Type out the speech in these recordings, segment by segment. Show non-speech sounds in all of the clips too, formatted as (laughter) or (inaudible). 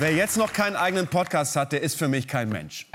Wer jetzt noch keinen eigenen Podcast hat, der ist für mich kein Mensch.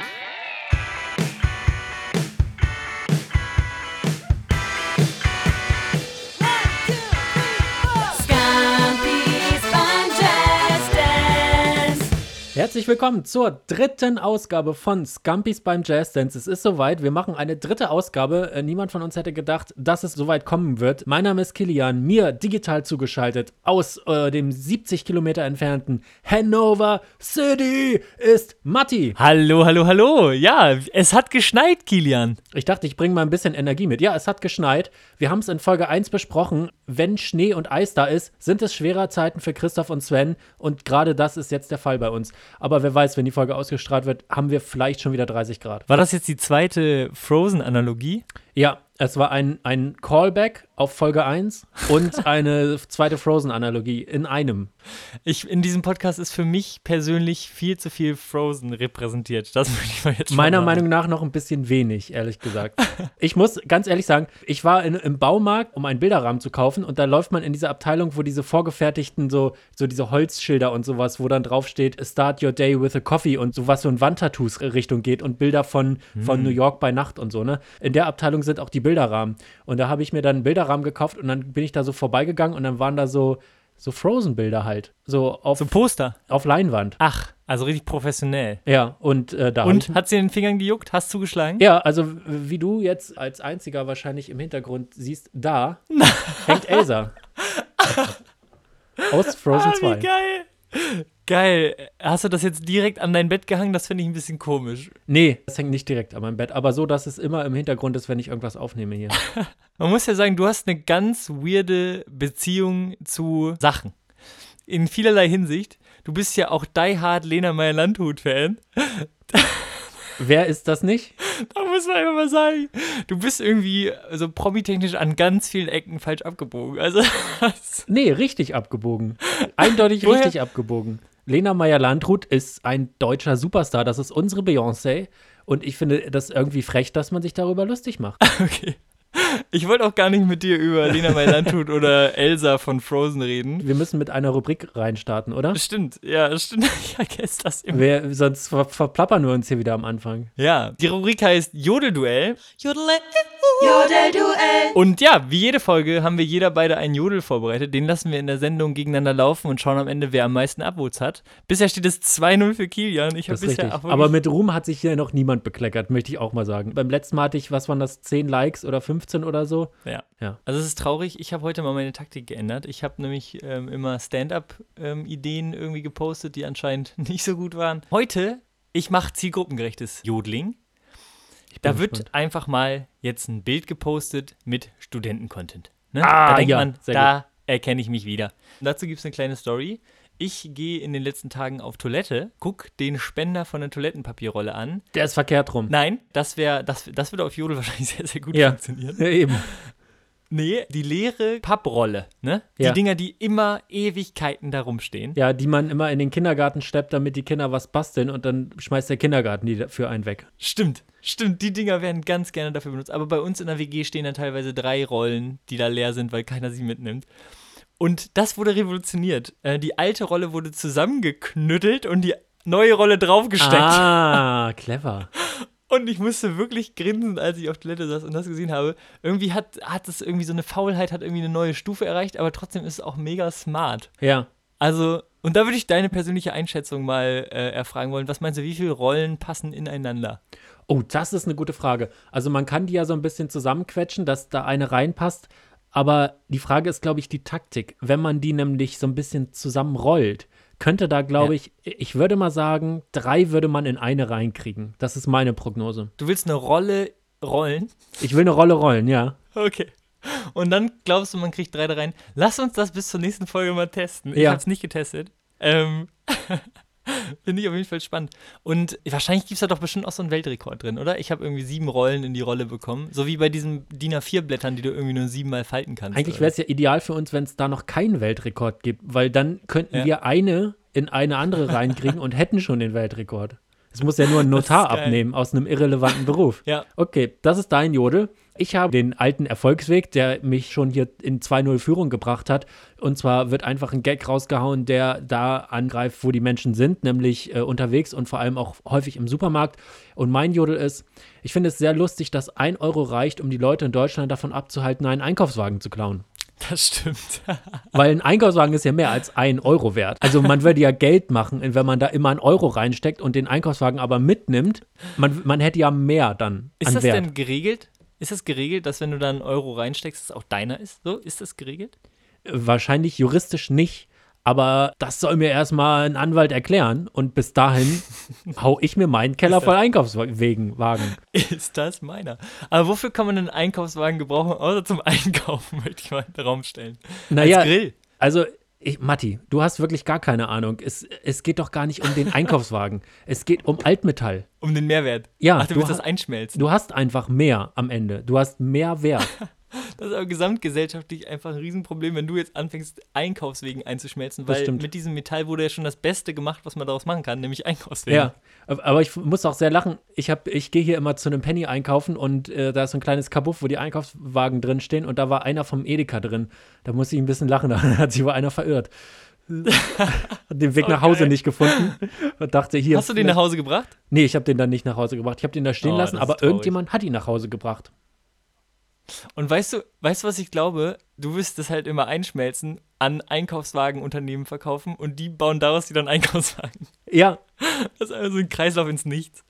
Herzlich willkommen zur dritten Ausgabe von Scampis beim Jazz Dance. Es ist soweit, wir machen eine dritte Ausgabe. Äh, niemand von uns hätte gedacht, dass es soweit kommen wird. Mein Name ist Kilian, mir digital zugeschaltet aus äh, dem 70 Kilometer entfernten Hanover City ist Matti. Hallo, hallo, hallo. Ja, es hat geschneit, Kilian. Ich dachte, ich bringe mal ein bisschen Energie mit. Ja, es hat geschneit. Wir haben es in Folge 1 besprochen. Wenn Schnee und Eis da ist, sind es schwerer Zeiten für Christoph und Sven. Und gerade das ist jetzt der Fall bei uns. Aber wer weiß, wenn die Folge ausgestrahlt wird, haben wir vielleicht schon wieder 30 Grad. War das jetzt die zweite Frozen-Analogie? Ja, es war ein, ein Callback auf Folge 1 und (laughs) eine zweite Frozen-Analogie in einem. Ich, in diesem Podcast ist für mich persönlich viel zu viel Frozen repräsentiert. Das (laughs) würde ich mal jetzt schon Meiner sagen. Meinung nach noch ein bisschen wenig, ehrlich gesagt. Ich muss ganz ehrlich sagen, ich war in, im Baumarkt, um einen Bilderrahmen zu kaufen und da läuft man in diese Abteilung, wo diese vorgefertigten, so, so diese Holzschilder und sowas, wo dann draufsteht, Start your day with a coffee und sowas so in Wandtattoos Richtung geht und Bilder von, von New York bei Nacht und so, ne? In der Abteilung sind auch die Bilderrahmen. Und da habe ich mir dann einen Bilderrahmen gekauft und dann bin ich da so vorbeigegangen und dann waren da so, so Frozen-Bilder halt. So auf, So Poster. auf Leinwand. Ach, also richtig professionell. Ja, und äh, da. Und hat sie in den Fingern gejuckt? Hast zugeschlagen? Ja, also wie du jetzt als einziger wahrscheinlich im Hintergrund siehst, da hängt Elsa. (laughs) Aus Frozen Ah, 2. wie geil. Geil. Hast du das jetzt direkt an dein Bett gehangen? Das finde ich ein bisschen komisch. Nee, das hängt nicht direkt an meinem Bett, aber so, dass es immer im Hintergrund ist, wenn ich irgendwas aufnehme hier. (laughs) Man muss ja sagen, du hast eine ganz weirde Beziehung zu Sachen. In vielerlei Hinsicht. Du bist ja auch Die Hard Lena Meyer-Landhut-Fan. (laughs) Wer ist das nicht? Da muss man einfach mal sagen, du bist irgendwie so promitechnisch an ganz vielen Ecken falsch abgebogen. Also, (laughs) Nee, richtig abgebogen. Eindeutig Woher- richtig abgebogen. Lena Meyer-Landrut ist ein deutscher Superstar. Das ist unsere Beyoncé. Und ich finde das irgendwie frech, dass man sich darüber lustig macht. (laughs) okay. Ich wollte auch gar nicht mit dir über Lena Meyer-Landhut oder Elsa von Frozen reden. Wir müssen mit einer Rubrik reinstarten, oder? Stimmt, ja, stimmt. (laughs) Ich vergesse das immer. Wer, sonst ver verplappern wir uns hier wieder am Anfang. Ja, die Rubrik heißt Jodelduell. Jodelduell. Und ja, wie jede Folge haben wir jeder beide einen Jodel vorbereitet. Den lassen wir in der Sendung gegeneinander laufen und schauen am Ende, wer am meisten Upvotes hat. Bisher steht es 2-0 für Kilian. Ich habe Das ist bisher richtig. Aber mit Ruhm hat sich hier noch niemand bekleckert, möchte ich auch mal sagen. Beim letzten Mal hatte ich, was waren das, 10 Likes oder 15 oder so? Ja. Ja. Also es ist traurig, ich habe heute mal meine Taktik geändert. Ich habe nämlich ähm, immer Stand-up-Ideen irgendwie gepostet, die anscheinend (laughs) nicht so gut waren. Heute, ich mache zielgruppengerechtes Jodling. Da wird gespannt. einfach mal jetzt ein Bild gepostet mit Studenten-Content. Ne? Ah, da denkt ja, man, da erkenne ich mich wieder. Und dazu gibt es eine kleine Story. Ich gehe in den letzten Tagen auf Toilette, guck den Spender von der Toilettenpapierrolle an. Der ist verkehrt rum. Nein, das wäre, das, das würde auf Jodel (laughs) wahrscheinlich sehr, sehr gut Ja. funktionieren. Ja, eben. Nee, die leere Papprolle, ne? Die Ja. Dinger, die immer Ewigkeiten da rumstehen. Ja, die man immer in den Kindergarten schleppt, damit die Kinder was basteln und dann schmeißt der Kindergarten die für einen weg. Stimmt, stimmt, die Dinger werden ganz gerne dafür benutzt. Aber bei uns in der WG stehen dann teilweise drei Rollen, die da leer sind, weil keiner sie mitnimmt. Und das wurde revolutioniert. Äh, die alte Rolle wurde zusammengeknüttelt und die neue Rolle draufgesteckt. Ah, (laughs) clever. Und ich musste wirklich grinsen, als ich auf Toilette saß und das gesehen habe. Irgendwie hat, hat es irgendwie so eine Faulheit, hat irgendwie eine neue Stufe erreicht, aber trotzdem ist es auch mega smart. Ja. Also, und da würde ich deine persönliche Einschätzung mal äh, erfragen wollen. Was meinst du, wie viele Rollen passen ineinander? Oh, das ist eine gute Frage. Also man kann die ja so ein bisschen zusammenquetschen, dass da eine reinpasst. Aber die Frage ist, glaube ich, die Taktik. Wenn man die nämlich so ein bisschen zusammenrollt, könnte da, glaube Ja. ich, ich würde mal sagen, drei würde man in eine reinkriegen. Das ist meine Prognose. Du willst eine Rolle rollen? Ich will eine Rolle rollen, ja. Okay. Und dann glaubst du, man kriegt drei da rein. Lass uns das bis zur nächsten Folge mal testen. Ich Ja. habe es nicht getestet. Ähm, (laughs) (laughs) Finde ich auf jeden Fall spannend. Und wahrscheinlich gibt es da doch bestimmt auch so einen Weltrekord drin, oder? Ich habe irgendwie sieben Rollen in die Rolle bekommen. So wie bei diesen DIN A4-Blättern, die du irgendwie nur siebenmal falten kannst. Eigentlich wäre es ja ideal für uns, wenn es da noch keinen Weltrekord gibt, weil dann könnten Ja. wir eine in eine andere reinkriegen und hätten schon den Weltrekord. Es muss ja nur ein (laughs) Notar abnehmen aus einem irrelevanten Beruf. Ja. Okay, das ist dein Jodel. Ich habe den alten Erfolgsweg, der mich schon hier in 2-0 Führung gebracht hat. Und zwar wird einfach ein Gag rausgehauen, der da angreift, wo die Menschen sind, nämlich äh, unterwegs und vor allem auch häufig im Supermarkt. Und mein Jodel ist, ich finde es sehr lustig, dass ein Euro reicht, um die Leute in Deutschland davon abzuhalten, einen Einkaufswagen zu klauen. Das stimmt. (laughs) Weil ein Einkaufswagen ist ja mehr als ein Euro wert. Also man würde ja Geld machen, wenn man da immer einen Euro reinsteckt und den Einkaufswagen aber mitnimmt. Man, man hätte ja mehr dann Ist das Wert. denn geregelt? Ist das geregelt, dass wenn du da einen Euro reinsteckst, es auch deiner ist? So, ist das geregelt? Wahrscheinlich juristisch nicht, aber das soll mir erstmal ein Anwalt erklären. Und bis dahin (laughs) hau ich mir meinen Keller voll Einkaufswegen Wagen. Ist das meiner? Aber wofür kann man einen Einkaufswagen gebrauchen, außer zum (laughs) Einkaufen, möchte ich mal in den Raum stellen. Naja, Als Grill. also ich, Matti, du hast wirklich gar keine Ahnung. Es, es geht doch gar nicht um den Einkaufswagen. (laughs) es geht um Altmetall. Um den Mehrwert. Ja, Ach, du du willst das einschmelzen. Du hast einfach mehr am Ende. Du hast mehr Wert. (laughs) Das ist aber gesamtgesellschaftlich einfach ein Riesenproblem, wenn du jetzt anfängst, Einkaufswegen einzuschmelzen, weil mit diesem Metall wurde ja schon das Beste gemacht, was man daraus machen kann, nämlich Einkaufswegen. Ja, aber ich muss auch sehr lachen. Ich, hab- ich gehe hier immer zu einem Penny einkaufen und äh, da ist so ein kleines Kabuff, wo die Einkaufswagen drin stehen und da war einer vom Edeka drin. Da muss ich ein bisschen lachen, (laughs) da hat sich wohl einer verirrt. (laughs) Hat den Weg nach Hause geil. nicht gefunden und dachte hier. Hast du den nach Hause gebracht? Nee, ich habe den dann nicht nach Hause gebracht. Ich habe den da stehen Oh, lassen, aber traurig. irgendjemand hat ihn nach Hause gebracht. Und weißt du, weißt du, was ich glaube? Du wirst es halt immer einschmelzen, an Einkaufswagenunternehmen verkaufen und die bauen daraus wieder einen (laughs) Einkaufswagen. Ja, Das ist also ein Kreislauf ins Nichts.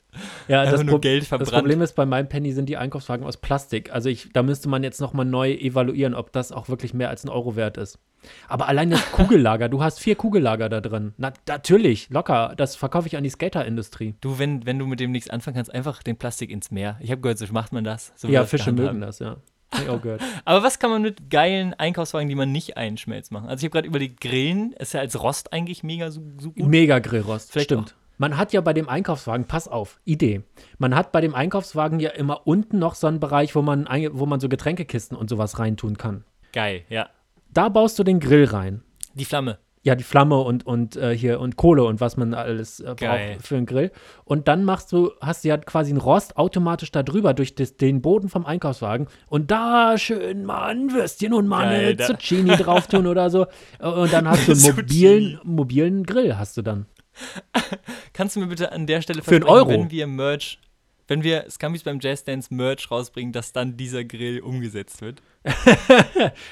ja Einfach das, nur Pro- Geld das verbrannt. Problem ist, bei meinem Penny sind die Einkaufswagen aus Plastik. Also ich, da müsste man jetzt nochmal neu evaluieren, ob das auch wirklich mehr als ein Euro wert ist. Aber allein das (laughs) Kugellager, du hast vier Kugellager da drin. Na, natürlich, locker. Das verkaufe ich an die Skaterindustrie. Du, wenn, wenn du mit dem nichts anfangen kannst, einfach den Plastik ins Meer. Ich habe gehört, so macht man das. So ja, das Fische mögen das, ja. Hab ich auch gehört. Aber was kann man mit geilen Einkaufswagen, die man nicht einschmelzt, machen? Also ich habe gerade überlegt, Grillen ist ja als Rost eigentlich mega so, so gut. Mega Grillrost, Vielleicht stimmt. Man hat ja bei dem Einkaufswagen, pass auf, Idee. Man hat bei dem Einkaufswagen ja immer unten noch so einen Bereich, wo man, wo man so Getränkekisten und sowas reintun kann. Geil, ja. Da baust du den Grill rein. Die Flamme. Ja, die Flamme und, und äh, hier und Kohle und was man alles äh, braucht für einen Grill. Und dann machst du, hast du ja quasi einen Rost automatisch da drüber durch das, den Boden vom Einkaufswagen. Und da schön mal ein Würstchen und mal Geil, eine Zucchini (laughs) drauf tun oder so. Und dann hast du einen mobilen, mobilen Grill, hast du dann. (laughs) Kannst du mir bitte an der Stelle Für einen versprechen, Euro? wenn wir Merch, wenn wir Scumbies beim Jazz Dance Merch rausbringen, dass dann dieser Grill umgesetzt wird? (laughs)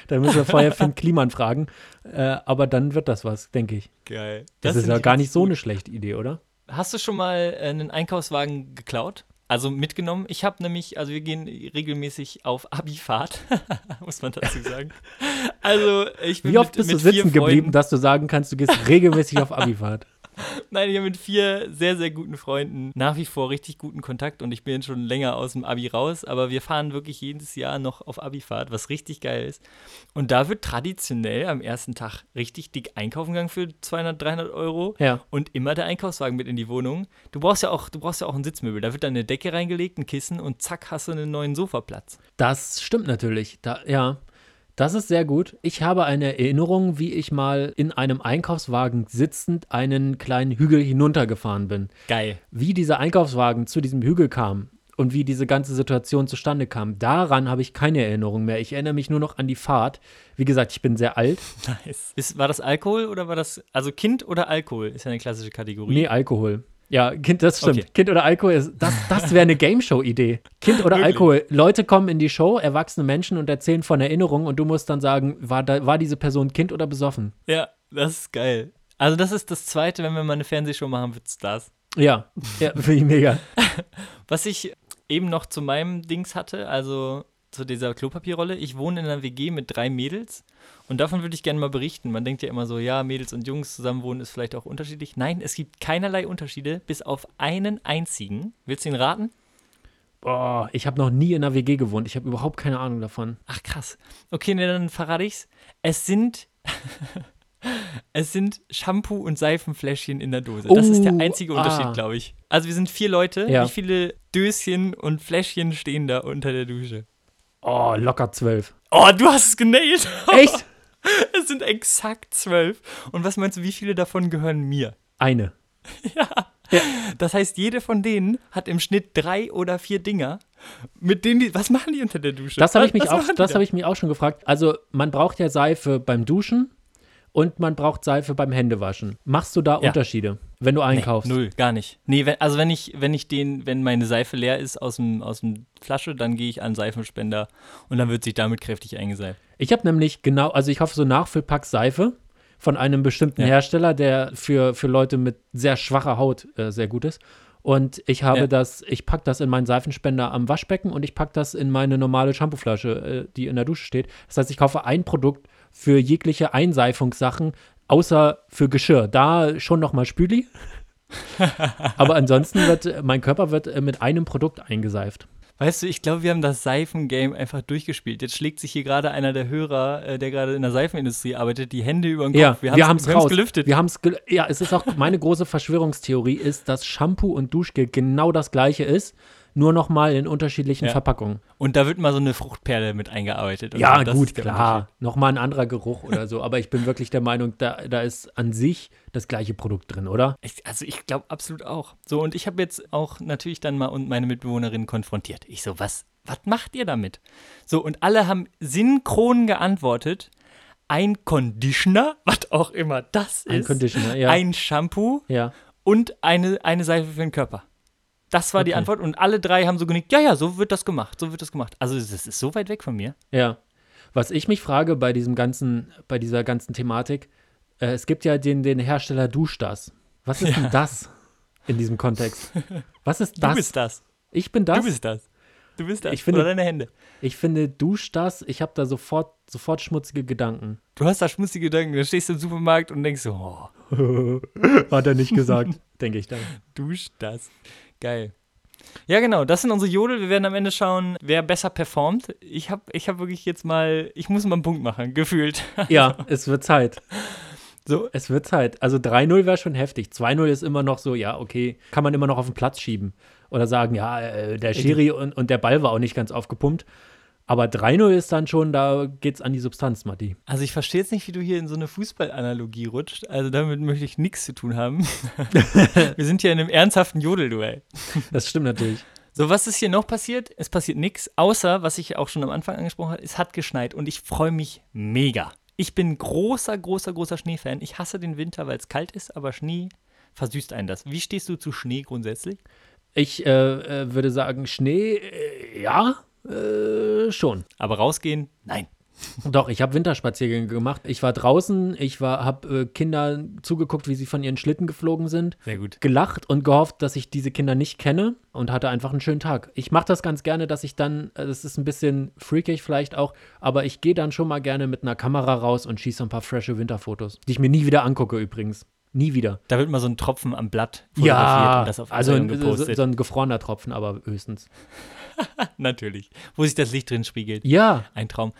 Da müssen wir vorher Finn Kliman fragen. Äh, aber dann wird das was, denke ich. Geil. Das, ist finde ja gar nicht so gut. eine schlechte Idee, oder? Hast du schon mal äh, einen Einkaufswagen geklaut? Also mitgenommen? Ich habe nämlich, also wir gehen regelmäßig auf Abifahrt, (laughs) muss man dazu sagen. Also ich bin Wie oft mit, bist du mit vier sitzen geblieben, Freunden- dass du sagen kannst, du gehst regelmäßig auf (laughs) Abifahrt? Nein, ich habe mit vier sehr, sehr guten Freunden nach wie vor richtig guten Kontakt und ich bin schon länger aus dem Abi raus, aber wir fahren wirklich jedes Jahr noch auf Abifahrt, was richtig geil ist. Und da wird traditionell am ersten Tag richtig dick einkaufen gegangen für 200, 300 Euro Ja. und immer der Einkaufswagen mit in die Wohnung. Du brauchst ja auch, du brauchst ja auch ein Sitzmöbel. Da wird dann eine Decke reingelegt, ein Kissen und zack hast du einen neuen Sofaplatz. Das stimmt natürlich. Da, ja, das ist sehr gut. Ich habe eine Erinnerung, wie ich mal in einem Einkaufswagen sitzend einen kleinen Hügel hinuntergefahren bin. Geil. Wie dieser Einkaufswagen zu diesem Hügel kam und wie diese ganze Situation zustande kam, daran habe ich keine Erinnerung mehr. Ich erinnere mich nur noch an die Fahrt. Wie gesagt, ich bin sehr alt. (laughs) Nice. Ist, war das Alkohol oder war das, also Kind oder Alkohol ist ja eine klassische Kategorie. Nee, Alkohol. Ja, Kind, das stimmt. Okay. Kind oder Alkohol ist, das, das wäre eine Game-Show-Idee. Kind oder? Alkohol. Leute kommen in die Show, erwachsene Menschen und erzählen von Erinnerungen und du musst dann sagen, war, da, war diese Person Kind oder besoffen? Ja, das ist geil. Also das ist das Zweite, wenn wir mal eine Fernsehshow machen, wird's das. Ja, ja (laughs) finde ich mega. (laughs) Was ich eben noch zu meinem Dings hatte, also zu dieser Klopapierrolle. Ich wohne in einer WG mit drei Mädels und davon würde ich gerne mal berichten. Man denkt ja immer so, ja, Mädels und Jungs zusammenwohnen ist vielleicht auch unterschiedlich. Nein, es gibt keinerlei Unterschiede, bis auf einen einzigen. Willst du ihn raten? Boah, ich habe noch nie in einer WG gewohnt. Ich habe überhaupt keine Ahnung davon. Ach krass. Okay, ne, dann verrate ich's. Es sind (laughs) es sind Shampoo und Seifenfläschchen in der Dose. Das ist der Oh, einzige ah. Unterschied, glaube ich. Also wir sind vier Leute. Ja. Wie viele Döschen und Fläschchen stehen da unter der Dusche? Oh, locker zwölf. Oh, du hast es genailt. Echt? (laughs) (laughs) Es sind exakt zwölf. Und was meinst du, wie viele davon gehören mir? Eine. (laughs) Das heißt, jede von denen hat im Schnitt drei oder vier Dinger, mit denen die. Was machen die unter der Dusche? Das habe ich, mich auch- das habe ich mich auch schon gefragt. Also, man braucht ja Seife beim Duschen und man braucht Seife beim Händewaschen. Machst du da Ja. Unterschiede, wenn du einkaufst? Nee, null, gar nicht. Nee, wenn, also wenn ich, wenn ich den, wenn meine Seife leer ist aus dem, aus dem Flasche, dann gehe ich an Seifenspender und dann wird sich damit kräftig eingeseift. Ich habe nämlich genau, also ich hoffe so Nachfüllpack Seife von einem bestimmten Ja. Hersteller, der für, für Leute mit sehr schwacher Haut äh, sehr gut ist. Und ich habe Ja. das, ich packe das in meinen Seifenspender am Waschbecken und ich packe das in meine normale Shampooflasche, äh, die in der Dusche steht. Das heißt, ich kaufe ein Produkt für jegliche Einseifungssachen, außer für Geschirr. Da schon nochmal Spüli. (laughs) Aber ansonsten wird, mein Körper wird äh, mit einem Produkt eingeseift. Weißt du, ich glaube, wir haben das Seifengame einfach durchgespielt. Jetzt schlägt sich hier gerade einer der Hörer, äh, der gerade in der Seifenindustrie arbeitet, die Hände über den Kopf. Ja, wir, haben es gelüftet. Wir haben's gel ja, es ist auch meine große Verschwörungstheorie ist, dass Shampoo und Duschgel genau das gleiche ist, nur noch mal in unterschiedlichen Ja. Verpackungen. Und da wird mal so eine Fruchtperle mit eingearbeitet. Und Ja. Das gut, klar. Noch mal ein anderer Geruch oder so, aber ich bin wirklich der Meinung, da, da ist an sich das gleiche Produkt drin, oder? Ich, also ich glaube absolut auch. So, und ich habe jetzt auch natürlich dann mal und meine Mitbewohnerin konfrontiert. Ich so, was, was macht ihr damit? So, und alle haben synchron geantwortet. Ein Conditioner, was auch immer das Ein ist. Conditioner, ja. Ein Shampoo Ja. und eine, eine Seife für den Körper. Das war die Okay. Antwort und alle drei haben so genickt, ja, ja, so wird das gemacht, so wird das gemacht. Also das ist so weit weg von mir. Ja. Was ich mich frage bei diesem ganzen, bei dieser ganzen Thematik, äh, es gibt ja den, den Hersteller Duschdas. Was ist denn das in diesem Kontext? Was ist (laughs) das? Du bist das. ich bin das. Du bist das. Du bist das. Ich finde- Oder deine Hände. Ich finde, Duschdas, ich habe da sofort, sofort schmutzige Gedanken. Du hast da schmutzige Gedanken, du stehst im Supermarkt und denkst so, oh, (laughs) Hat er nicht gesagt, denke ich dann. dusch das. Geil. Ja, genau, das sind unsere Jodel. Wir werden am Ende schauen, wer besser performt. Ich habe ich hab wirklich jetzt mal, ich muss mal einen Punkt machen, (laughs) gefühlt. Ja, es wird Zeit. So, Es wird Zeit. Also 3-0 wäre schon heftig. 2-0 ist immer noch so, ja, okay, kann man immer noch auf den Platz schieben. Oder sagen, ja, äh, der Schiri und, und der Ball war auch nicht ganz aufgepumpt. Aber 3-0 ist dann schon, da geht's an die Substanz, Matti. also ich verstehe jetzt nicht, wie du hier in so eine Fußballanalogie rutscht. Also damit möchte ich nichts zu tun haben. (laughs) Wir sind hier in einem ernsthaften Jodelduell. Das stimmt natürlich. So, was ist hier noch passiert? Es passiert nichts, außer, was ich auch schon am Anfang angesprochen habe, es hat geschneit und ich freue mich mega. Ich bin großer, großer, großer Schneefan. Ich hasse den Winter, weil es kalt ist, aber Schnee versüßt einen das. Wie stehst du zu Schnee grundsätzlich? Ich äh, äh, würde sagen, Schnee, äh, ja, äh, schon. Aber rausgehen? Nein. Doch, ich habe Winterspaziergänge gemacht. Ich war draußen, ich war, habe äh, Kinder zugeguckt, wie sie von ihren Schlitten geflogen sind. Sehr gut. gelacht und gehofft, dass ich diese Kinder nicht kenne und hatte einfach einen schönen Tag. Ich mache das ganz gerne, dass ich dann, äh, das ist ein bisschen freakig vielleicht auch, aber ich gehe dann schon mal gerne mit einer Kamera raus und schieße ein paar frische Winterfotos, die ich mir nie wieder angucke übrigens. Nie wieder. Da wird mal so ein Tropfen am Blatt fotografiert Ja, und das auf also Instagram ein, so, gepostet. so ein gefrorener Tropfen, aber höchstens. (laughs) Natürlich. Wo sich das Licht drin spiegelt. Ja, Ein Traum.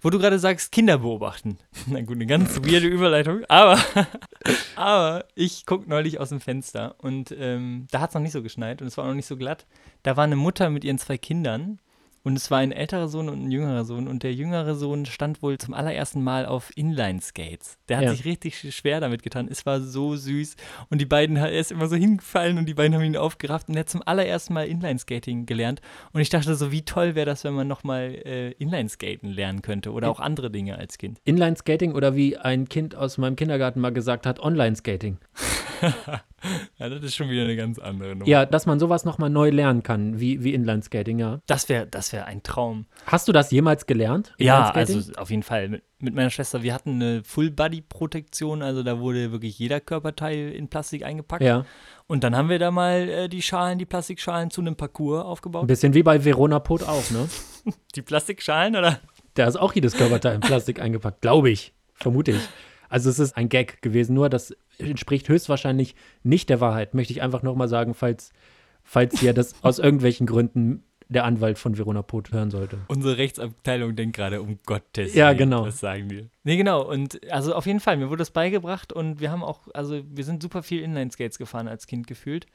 Wo du gerade sagst, Kinder beobachten. (laughs) Na gut, eine ganz weirde Überleitung. Aber, (laughs) aber ich gucke neulich aus dem Fenster und ähm, da hat es noch nicht so geschneit und es war noch nicht so glatt. Da war eine Mutter mit ihren zwei Kindern und es war ein älterer Sohn und ein jüngerer Sohn und der jüngere Sohn stand wohl zum allerersten Mal auf Inline-Skates. Der hat Ja. sich richtig schwer damit getan. Es war so süß und die beiden, er ist immer so hingefallen und die beiden haben ihn aufgerafft und er hat zum allerersten Mal Inline-Skating gelernt und ich dachte so, wie toll wäre das, wenn man nochmal äh, Inline-Skaten lernen könnte oder auch andere Dinge als Kind. Inline-Skating oder wie ein Kind aus meinem Kindergarten mal gesagt hat, Online-Skating. (laughs) Ja, das ist schon wieder eine ganz andere Nummer. Ja, dass man sowas nochmal neu lernen kann, wie, wie Inline-Skating, ja. Das wäre das wär ein Traum. Hast du das jemals gelernt? Ja, also auf jeden Fall. Mit, mit meiner Schwester, wir hatten eine Full-Body-Protektion, also da wurde wirklich jeder Körperteil in Plastik eingepackt. Ja. Und dann haben wir da mal äh, die Schalen, die Plastikschalen zu einem Parcours Ein aufgebaut. bisschen wie bei Verona Pot auch, ne? (laughs) Die Plastikschalen, oder? Da ist auch jedes Körperteil in Plastik eingepackt, glaube ich. Vermute ich. Also es ist ein Gag gewesen, nur das entspricht höchstwahrscheinlich nicht der Wahrheit. Möchte ich einfach nochmal sagen, falls, falls hier das (laughs) aus irgendwelchen Gründen der Anwalt von Verona Pot hören sollte. Unsere Rechtsabteilung denkt gerade, um Gottes Ja, Willen, genau. Das sagen wir. Nee, genau. Und also auf jeden Fall, mir wurde das beigebracht und wir haben auch, also wir sind super viel Inline-Skates gefahren als Kind gefühlt.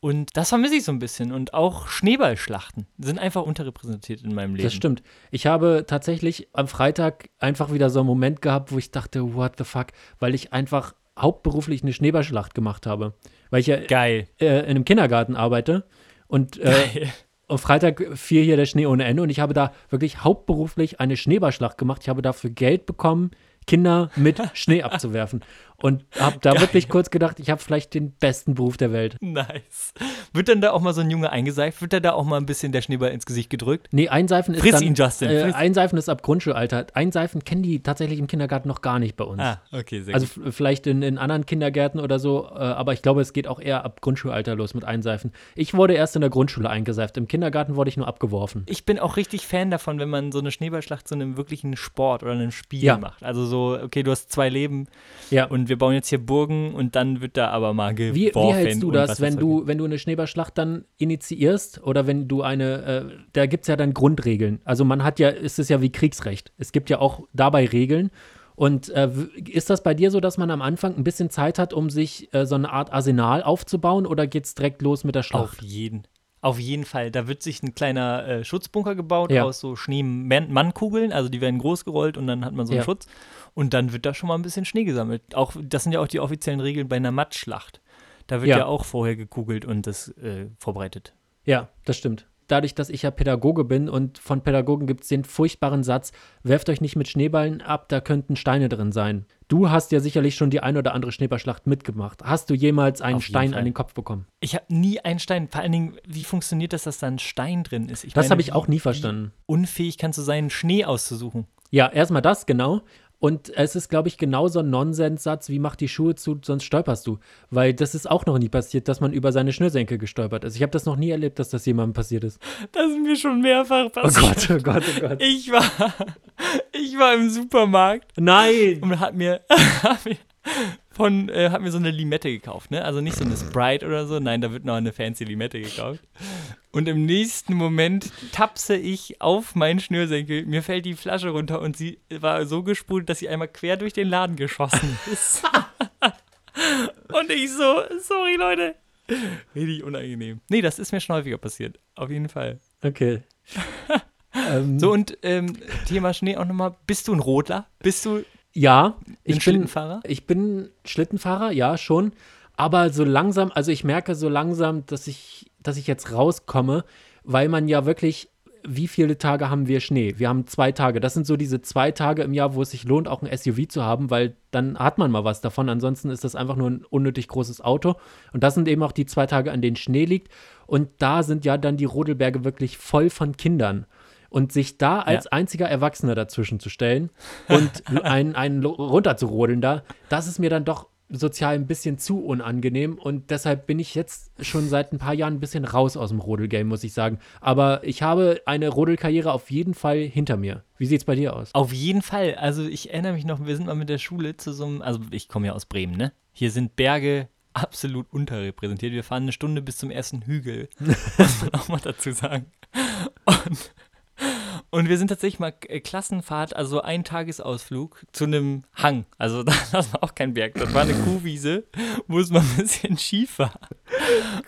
Und das vermisse ich so ein bisschen. Und auch Schneeballschlachten sind einfach unterrepräsentiert in meinem Leben. Das stimmt. Ich habe tatsächlich am Freitag einfach wieder so einen Moment gehabt, wo ich dachte, what the fuck, weil ich einfach hauptberuflich eine Schneeballschlacht gemacht habe. weil ich ja äh, in einem Kindergarten arbeite und äh, am Freitag fiel hier der Schnee ohne Ende und ich habe da wirklich hauptberuflich eine Schneeballschlacht gemacht. Ich habe dafür Geld bekommen, Kinder mit Schnee abzuwerfen und habe da wirklich kurz gedacht, ich habe vielleicht den besten Beruf der Welt. Nice. Wird dann da auch mal so ein Junge eingeseift? Wird da da auch mal ein bisschen der Schneeball ins Gesicht gedrückt? Nee, Einseifen ist Friss dann, ihn, Justin, Äh. Einseifen ist ab Grundschulalter. Einseifen kennen die tatsächlich im Kindergarten noch gar nicht bei uns. Ah, okay, sehr Also gut. vielleicht in, in anderen Kindergärten oder so, äh, aber ich glaube, es geht auch eher ab Grundschulalter los mit Einseifen. Ich wurde erst in der Grundschule eingeseift. Im Kindergarten wurde ich nur abgeworfen. Ich bin auch richtig Fan davon, wenn man so eine Schneeballschlacht zu einem wirklichen Sport oder einem Spiel Ja. macht. Also so, okay, du hast zwei Leben Ja. und wir bauen jetzt hier Burgen und dann wird da aber mal geworfen. Wie, wie hältst du das, wenn du, wenn du eine Schneeballschlacht dann initiierst oder wenn du eine, äh, da gibt es ja dann Grundregeln. Also man hat ja, ist es ja wie Kriegsrecht. Es gibt ja auch dabei Regeln. Und äh, ist das bei dir so, dass man am Anfang ein bisschen Zeit hat, um sich äh, so eine Art Arsenal aufzubauen oder geht es direkt los mit der Auf Schlacht? jeden. Auf jeden Fall. Da wird sich ein kleiner äh, Schutzbunker gebaut Ja. aus so Schneemannkugeln. Also die werden groß gerollt und dann hat man so einen Ja. Schutz. Und dann wird da schon mal ein bisschen Schnee gesammelt. Auch, das sind ja auch die offiziellen Regeln bei einer Mattschlacht. Da wird Ja. ja, auch vorher gekugelt und das äh, vorbereitet. Ja, das stimmt. Dadurch, dass ich ja Pädagoge bin und von Pädagogen gibt es den furchtbaren Satz, werft euch nicht mit Schneeballen ab, da könnten Steine drin sein. Du hast ja sicherlich schon die ein oder andere Schneeballschlacht mitgemacht. Hast du jemals einen Stein Fall. an den Kopf bekommen? Ich habe nie einen Stein. Vor allen Dingen, wie funktioniert das, dass da ein Stein drin ist? Ich Das habe ich auch nie verstanden. Unfähig kannst du sein, Schnee auszusuchen. Ja, erstmal das, genau. Und es ist, glaube ich, genauso ein Nonsenssatz wie mach die Schuhe zu, sonst stolperst du. Weil das ist auch noch nie passiert, dass man über seine Schnürsenkel gestolpert ist. Ich habe das noch nie erlebt, dass das jemandem passiert ist. Das ist mir schon mehrfach Oh passiert. Gott, oh Gott, oh Gott. Ich war, (laughs) ich war im Supermarkt Nein! und hat mir, (laughs) hat mir von, äh, hat mir so eine Limette gekauft, ne? Also nicht so eine Sprite oder so, nein, da wird noch eine fancy Limette gekauft. Und im nächsten Moment tapse ich auf meinen Schnürsenkel, mir fällt die Flasche runter und sie war so gespult, dass sie einmal quer durch den Laden geschossen (laughs) ist. und ich so, sorry Leute. Richtig unangenehm. Nee, das ist mir schon häufiger passiert. Auf jeden Fall. Okay. (laughs) ähm, So, und ähm, Thema Schnee auch nochmal. Bist du ein Rodler? Bist du ja, ich bin, Schlittenfahrer? ich bin Schlittenfahrer, ja, schon. Aber so langsam, also ich merke so langsam, dass ich, dass ich jetzt rauskomme, weil man ja wirklich, wie viele Tage haben wir Schnee? Wir haben zwei Tage. Das sind so diese zwei Tage im Jahr, wo es sich lohnt, auch ein SUV zu haben, weil dann hat man mal was davon. Ansonsten ist das einfach nur ein unnötig großes Auto. Und das sind eben auch die zwei Tage, an denen Schnee liegt. Und da sind ja dann die Rodelberge wirklich voll von Kindern. Und sich da als einziger Erwachsener dazwischen zu stellen und (laughs) einen, einen runterzurodeln da, das ist mir dann doch sozial ein bisschen zu unangenehm und deshalb bin ich jetzt schon seit ein paar Jahren ein bisschen raus aus dem Rodelgame, muss ich sagen. Aber ich habe eine Rodelkarriere auf jeden Fall hinter mir. Wie sieht's bei dir aus? Auf jeden Fall. Also ich erinnere mich noch, wir sind mal mit der Schule zu so einem, also ich komme ja aus Bremen, ne? Hier sind Berge absolut unterrepräsentiert. Wir fahren eine Stunde bis zum ersten Hügel. muss man auch mal dazu sagen. Und, und wir sind tatsächlich mal äh, Klassenfahrt, also ein Tagesausflug zu einem Hang. Also (laughs) das war auch kein Berg, das war eine Kuhwiese, wo es mal ein bisschen schief war.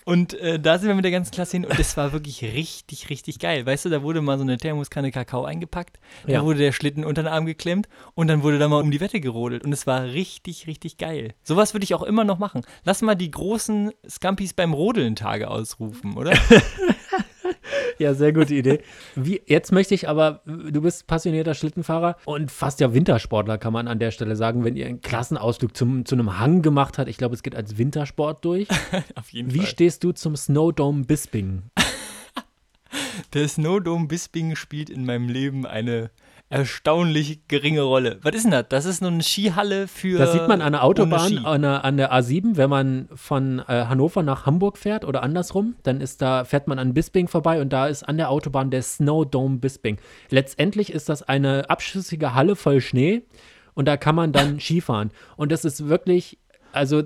Und äh, da sind wir mit der ganzen Klasse hin und es war wirklich richtig, richtig geil. Weißt du, da wurde mal so eine Thermoskanne Kakao eingepackt, da Ja. wurde der Schlitten unter den Arm geklemmt und dann wurde da mal um die Wette gerodelt und es war richtig, richtig geil. Sowas würde ich auch immer noch machen. Lass mal die großen Scampis beim Rodeln Tage ausrufen, oder? (laughs) Ja, sehr gute Idee. Wie, jetzt möchte ich aber, du bist passionierter Schlittenfahrer und fast ja Wintersportler, kann man an der Stelle sagen, wenn ihr einen Klassenausflug zum, zu einem Hang gemacht habt. Ich glaube, es geht als Wintersport durch. (laughs) Auf jeden Wie Fall. stehst du zum Snowdome Bisping? (laughs) Der Snowdome Bisping spielt in meinem Leben eine erstaunlich geringe Rolle. Was ist denn das? Das ist nur eine Skihalle für. Das sieht man an der Autobahn, an der, an der A7, wenn man von äh, Hannover nach Hamburg fährt oder andersrum, dann ist da, fährt man an Bisping vorbei und da ist an der Autobahn der Snowdome Bisping. Letztendlich ist das eine abschüssige Halle voll Schnee und da kann man dann (laughs) Skifahren. Und das ist wirklich, also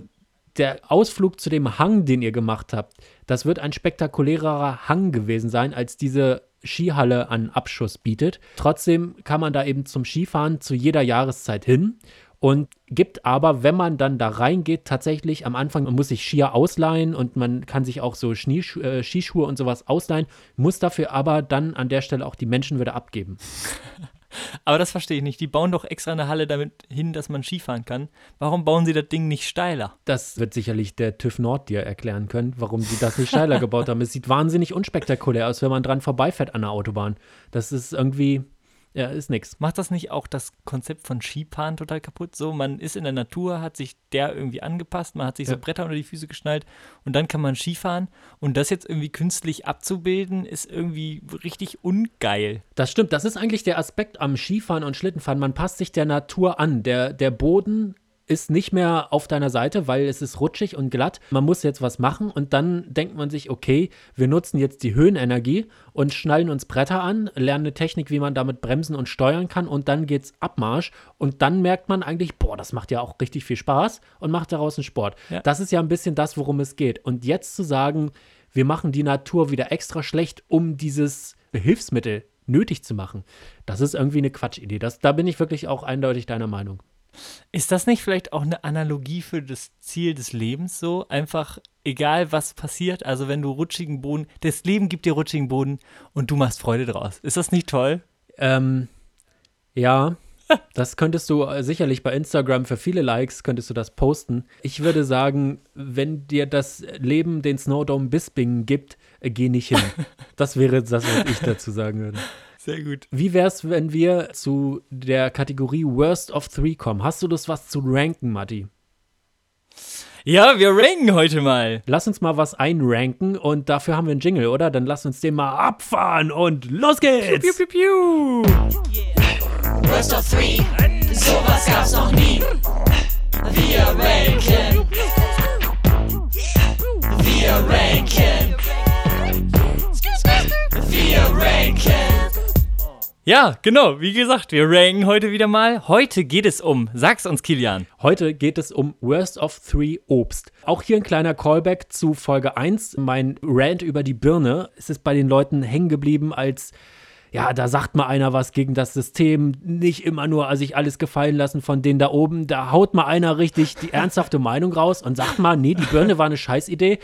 der Ausflug zu dem Hang, den ihr gemacht habt, das wird ein spektakulärer Hang gewesen sein, als diese Skihalle an Abschuss bietet. Trotzdem kann man da eben zum Skifahren zu jeder Jahreszeit hin und gibt aber, wenn man dann da reingeht, tatsächlich am Anfang, man muss sich Skier ausleihen und man kann sich auch so Schneeschu äh, Skischuhe und sowas ausleihen, muss dafür aber dann an der Stelle auch die Menschen wieder abgeben. (laughs) Aber das verstehe ich nicht. Die bauen doch extra eine Halle damit hin, dass man Skifahren kann. Warum bauen sie das Ding nicht steiler? Das wird sicherlich der TÜV Nord dir erklären können, warum sie das nicht steiler (laughs) gebaut haben. Es sieht wahnsinnig unspektakulär aus, wenn man dran vorbeifährt an der Autobahn. Das ist irgendwie, ja, ist nix. Macht das nicht auch das Konzept von Skifahren total kaputt? So, man ist in der Natur, hat sich der irgendwie angepasst, man hat sich Ja. so Bretter unter die Füße geschnallt und dann kann man Skifahren. Und das jetzt irgendwie künstlich abzubilden, ist irgendwie richtig ungeil. Das stimmt, das ist eigentlich der Aspekt am Skifahren und Schlittenfahren. Man passt sich der Natur an. Der, der Boden ist nicht mehr auf deiner Seite, weil es ist rutschig und glatt. Man muss jetzt was machen und dann denkt man sich, okay, wir nutzen jetzt die Höhenenergie und schnallen uns Bretter an, lernen eine Technik, wie man damit bremsen und steuern kann und dann geht's Abmarsch und dann merkt man eigentlich, boah, das macht ja auch richtig viel Spaß und macht daraus einen Sport. Ja. Das ist ja ein bisschen das, worum es geht. Und jetzt zu sagen, wir machen die Natur wieder extra schlecht, um dieses Hilfsmittel nötig zu machen, das ist irgendwie eine Quatschidee. Das, da bin ich wirklich auch eindeutig deiner Meinung. Ist das nicht vielleicht auch eine Analogie für das Ziel des Lebens so? Einfach egal was passiert, also wenn du rutschigen Boden, das Leben gibt dir rutschigen Boden und du machst Freude draus. Ist das nicht toll? Ähm, ja, (laughs) das könntest du äh, sicherlich bei Instagram für viele Likes, könntest du das posten. Ich würde sagen, wenn dir das Leben den Snowdome Bisping gibt, äh, geh nicht hin. (laughs) Das wäre das, was ich dazu sagen würde. Sehr gut. Wie wär's, wenn wir zu der Kategorie Worst of Three kommen? Hast du das was zu ranken, Matti? Ja, wir ranken heute mal. Lass uns mal was einranken und dafür haben wir einen Jingle, oder? Dann lass uns den mal abfahren und los geht's! Piu, piu, piu. Worst of three, sowas gab's noch nie. Ja, genau. Wie gesagt, wir ranken heute wieder mal. Heute geht es um, sag's uns, Kilian. Heute geht es um Worst of Three Obst. Auch hier ein kleiner Callback zu Folge 1. Mein Rant über die Birne. Es ist bei den Leuten hängen geblieben als, ja, da sagt mal einer was gegen das System. Nicht immer nur sich alles gefallen lassen von denen da oben. Da haut mal einer richtig die ernsthafte Meinung raus und sagt mal, nee, die Birne war eine Scheißidee.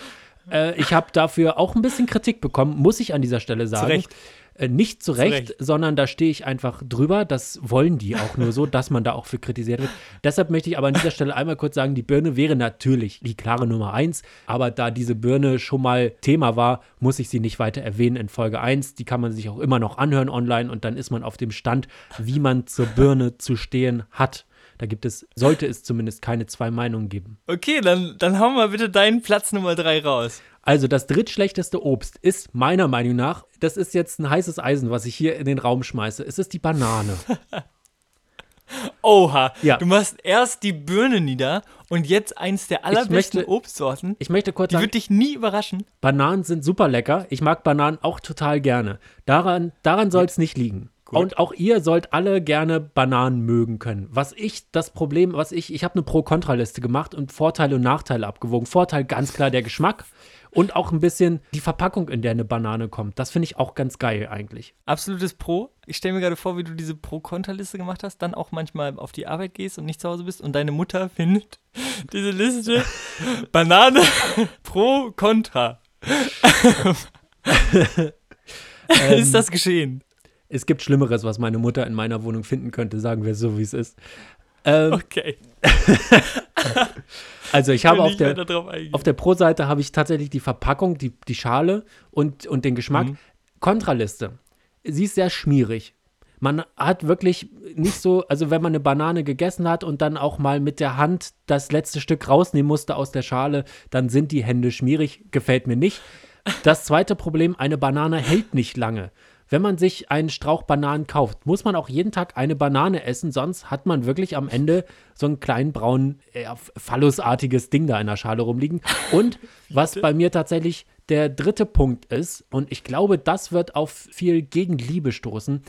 Äh, ich habe dafür auch ein bisschen Kritik bekommen, muss ich an dieser Stelle sagen. Recht. Äh, nicht zu Recht, Recht. sondern da stehe ich einfach drüber. Das wollen die auch nur so, (laughs) dass man da auch für kritisiert wird. Deshalb möchte ich aber an dieser Stelle einmal kurz sagen, die Birne wäre natürlich die klare Nummer eins, aber da diese Birne schon mal Thema war, muss ich sie nicht weiter erwähnen in Folge 1. Die kann man sich auch immer noch anhören online und dann ist man auf dem Stand, wie man zur Birne zu stehen hat. Da gibt es, sollte es zumindest keine zwei Meinungen geben. Okay, dann, dann hau mal bitte deinen Platz Nummer drei raus. Also das drittschlechteste Obst ist meiner Meinung nach, das ist jetzt ein heißes Eisen, was ich hier in den Raum schmeiße. Es ist die Banane. (laughs) Oha, Ja. du machst erst die Birne nieder und jetzt eins der allerbesten möchte- Obstsorten. Ich möchte kurz Die sagen, wird dich nie überraschen. Bananen sind super lecker. Ich mag Bananen auch total gerne. Daran, daran soll es nicht liegen. Und auch ihr sollt alle gerne Bananen mögen können. Was ich, das Problem, was ich, ich habe eine Pro-Kontra-Liste gemacht und Vorteile und Nachteile abgewogen. Vorteil ganz klar der Geschmack und auch ein bisschen die Verpackung, in der eine Banane kommt. Das finde ich auch ganz geil eigentlich. Absolutes Pro. Ich stelle mir gerade vor, wie du diese Pro-Kontra-Liste gemacht hast, dann auch manchmal auf die Arbeit gehst und nicht zu Hause bist und deine Mutter findet (laughs) diese Liste (laughs) Banane (laughs) Pro-Kontra. Ist das geschehen? Es gibt Schlimmeres, was meine Mutter in meiner Wohnung finden könnte, sagen wir so, wie es ist. Ähm, Okay. (laughs) also ich habe will auf der. Auf der Pro-Seite habe ich tatsächlich die Verpackung, die, die Schale und, und den Geschmack. Mhm. Kontraliste. Sie ist sehr schmierig. Man hat wirklich nicht so, also wenn man eine Banane gegessen hat und dann auch mal mit der Hand das letzte Stück rausnehmen musste aus der Schale, dann sind die Hände schmierig. Gefällt mir nicht. Das zweite Problem, eine Banane hält nicht lange. Wenn man sich einen Strauch Bananen kauft, muss man auch jeden Tag eine Banane essen, sonst hat man wirklich am Ende so einen kleinen braunen, äh, phallusartiges Ding da in der Schale rumliegen. Und (laughs) was bei mir tatsächlich der dritte Punkt ist, und ich glaube, das wird auf viel Gegenliebe stoßen,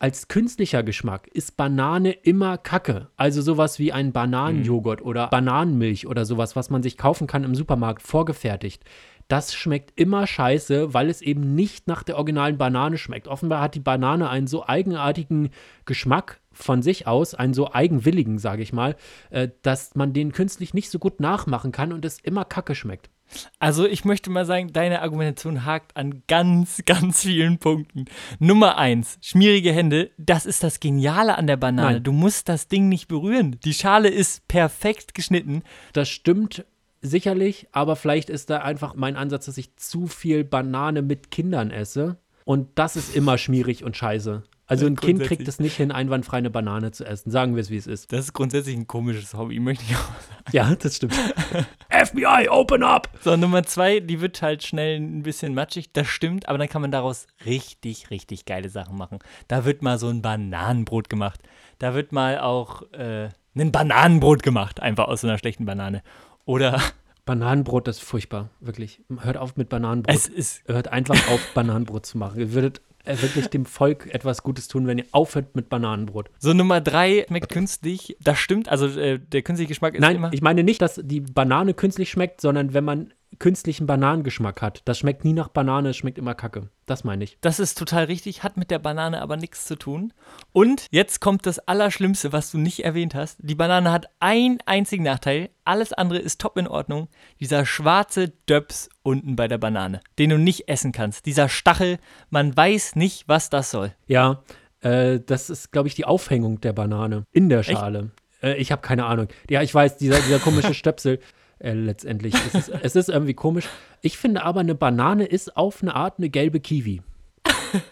als künstlicher Geschmack ist Banane immer Kacke. Also sowas wie ein Bananenjoghurt oder Bananenmilch oder sowas, was man sich kaufen kann im Supermarkt, vorgefertigt. Das schmeckt immer scheiße, weil es eben nicht nach der originalen Banane schmeckt. Offenbar hat die Banane einen so eigenartigen Geschmack von sich aus, einen so eigenwilligen, sage ich mal, äh, dass man den künstlich nicht so gut nachmachen kann und es immer Kacke schmeckt. Also ich möchte mal sagen, deine Argumentation hakt an ganz, (laughs) ganz vielen Punkten. Nummer eins, schmierige Hände, das ist das Geniale an der Banane. Nein. Du musst das Ding nicht berühren. Die Schale ist perfekt geschnitten. Das stimmt sicherlich, aber vielleicht ist da einfach mein Ansatz, dass ich zu viel Banane mit Kindern esse. Und das ist immer schmierig und scheiße. Also ein Kind kriegt es nicht hin, einwandfrei eine Banane zu essen. Sagen wir es, wie es ist. Das ist grundsätzlich ein komisches Hobby, (laughs) möchte ich auch sagen. Ja, das stimmt. (laughs) FBI, open up! So, Nummer zwei, die wird halt schnell ein bisschen matschig. Das stimmt, aber dann kann man daraus richtig, richtig geile Sachen machen. Da wird mal so ein Bananenbrot gemacht. Da wird mal auch äh, ein Bananenbrot gemacht, einfach aus so einer schlechten Banane. Oder (laughs) Bananenbrot, das ist furchtbar. Wirklich. Hört auf mit Bananenbrot. es ist Hört einfach auf, (laughs) Bananenbrot zu machen. Ihr würdet äh, wirklich dem Volk etwas Gutes tun, wenn ihr aufhört mit Bananenbrot. so Nummer drei, schmeckt künstlich. Das stimmt, also äh, der künstliche Geschmack ist Nein, immer. ich meine nicht, dass die Banane künstlich schmeckt, sondern wenn man künstlichen Bananengeschmack hat. Das schmeckt nie nach Banane, es schmeckt immer kacke. Das meine ich. Das ist total richtig, hat mit der Banane aber nichts zu tun. Und jetzt kommt das Allerschlimmste, was du nicht erwähnt hast. Die Banane hat einen einzigen Nachteil. Alles andere ist top in Ordnung. Dieser schwarze Döps unten bei der Banane, den du nicht essen kannst. Dieser Stachel, man weiß nicht, was das soll. Ja, äh, das ist, glaube ich, die Aufhängung der Banane in der Schale. Äh, ich habe keine Ahnung. Ja, ich weiß, dieser, dieser komische (laughs) Stöpsel. Äh, letztendlich ist es, es ist irgendwie komisch. Ich finde aber, eine Banane ist auf eine Art eine gelbe Kiwi. (laughs)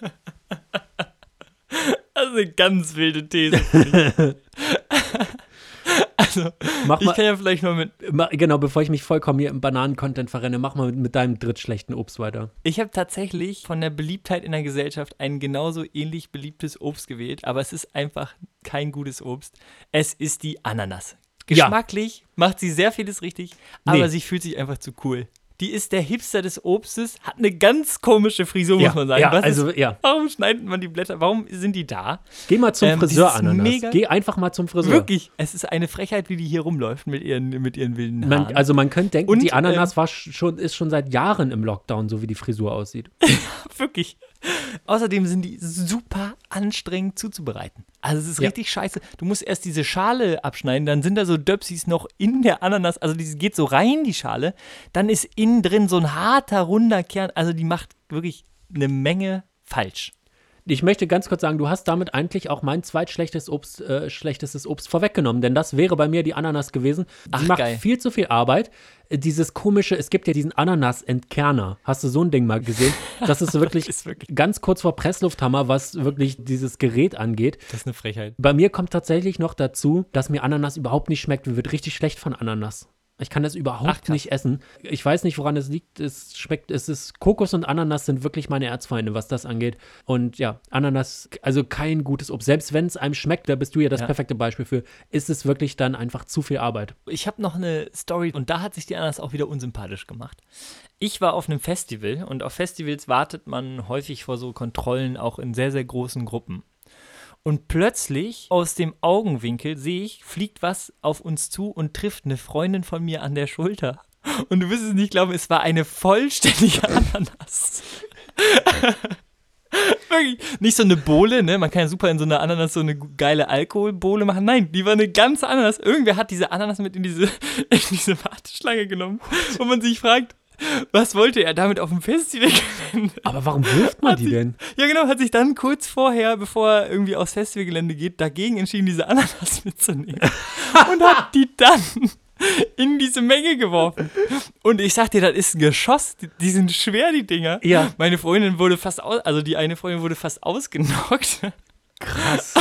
Das ist eine ganz wilde These. (laughs) also, Mach ich mal, kann ja vielleicht mal mit. genau, bevor ich mich vollkommen hier im Bananen-Content verrenne, mach mal mit, mit deinem drittschlechten Obst weiter. Ich habe tatsächlich von der Beliebtheit in der Gesellschaft ein genauso ähnlich beliebtes Obst gewählt, aber es ist einfach kein gutes Obst. Es ist die Ananas. Ja. Geschmacklich macht sie sehr vieles richtig, aber Nee. sie fühlt sich einfach zu cool. Die ist der Hipster des Obstes, hat eine ganz komische Frisur, Ja, muss man sagen. ja, Was also, ist, ja. Warum schneidet man die Blätter? Warum sind die da? Geh mal zum Ähm, Friseur, Ananas. mega- Geh einfach mal zum Friseur. Wirklich, es ist eine Frechheit, wie die hier rumläuft mit ihren, mit ihren wilden Haaren. Man, also man könnte denken, Und, die Ananas war sch- schon, ist schon seit Jahren im Lockdown, so wie die Frisur aussieht. (laughs) Wirklich. (laughs) Außerdem sind die super anstrengend zuzubereiten. Also es ist Ja. richtig scheiße. Du musst erst diese Schale abschneiden, dann sind da so Döpsis noch in der Ananas, also die geht so rein, die Schale. Dann ist innen drin so ein harter, runder Kern. Also die macht wirklich eine Menge falsch. Ich möchte ganz kurz sagen, du hast damit eigentlich auch mein zweitschlechtestes Obst, äh, schlechtestes Obst vorweggenommen, denn das wäre bei mir die Ananas gewesen. Sie Ach, macht geil. viel zu viel Arbeit. Äh, Dieses komische, es gibt ja diesen Ananas-Entkerner. Hast du so ein Ding mal gesehen? Das ist (laughs) wirklich, ist wirklich- ganz kurz vor Presslufthammer, was wirklich dieses Gerät angeht. Das ist eine Frechheit. Bei mir kommt tatsächlich noch dazu, dass mir Ananas überhaupt nicht schmeckt. Mir wird richtig schlecht von Ananas. Ich kann das überhaupt Ach, nicht essen. Ich weiß nicht, woran es liegt. Es schmeckt, es ist Kokos und Ananas sind wirklich meine Erzfeinde, was das angeht. Und ja, Ananas, also kein gutes Obst. Selbst wenn es einem schmeckt, da bist du ja das Ja. perfekte Beispiel für, ist es wirklich dann einfach zu viel Arbeit. Ich habe noch eine Story und da hat sich die Ananas auch wieder unsympathisch gemacht. Ich war auf einem Festival und auf Festivals wartet man häufig vor so Kontrollen auch in sehr, sehr großen Gruppen. Und plötzlich aus dem Augenwinkel sehe ich, fliegt was auf uns zu und trifft eine Freundin von mir an der Schulter. Und du wirst es nicht glauben, es war eine vollständige (laughs) Ananas. (laughs) Wirklich. Nicht so eine Bohle, ne? Man kann ja super in so einer Ananas so eine geile Alkoholbohle machen. Nein, die war eine ganze Ananas. Irgendwer hat diese Ananas mit in diese, (laughs) in diese Warteschlange genommen. wo man sich fragt, was wollte er damit auf dem Festival? Aber warum wirft man Hat die sie- denn? ja, genau, hat sich dann kurz vorher, bevor er irgendwie aufs Festivalgelände geht, dagegen entschieden, diese Ananas (laughs) mitzunehmen. Und hat die dann in diese Menge geworfen. Und ich sag dir, das ist ein Geschoss. Die, die sind schwer, die Dinger. Ja. Meine Freundin wurde fast aus, also die eine Freundin wurde fast ausgenockt. Krass.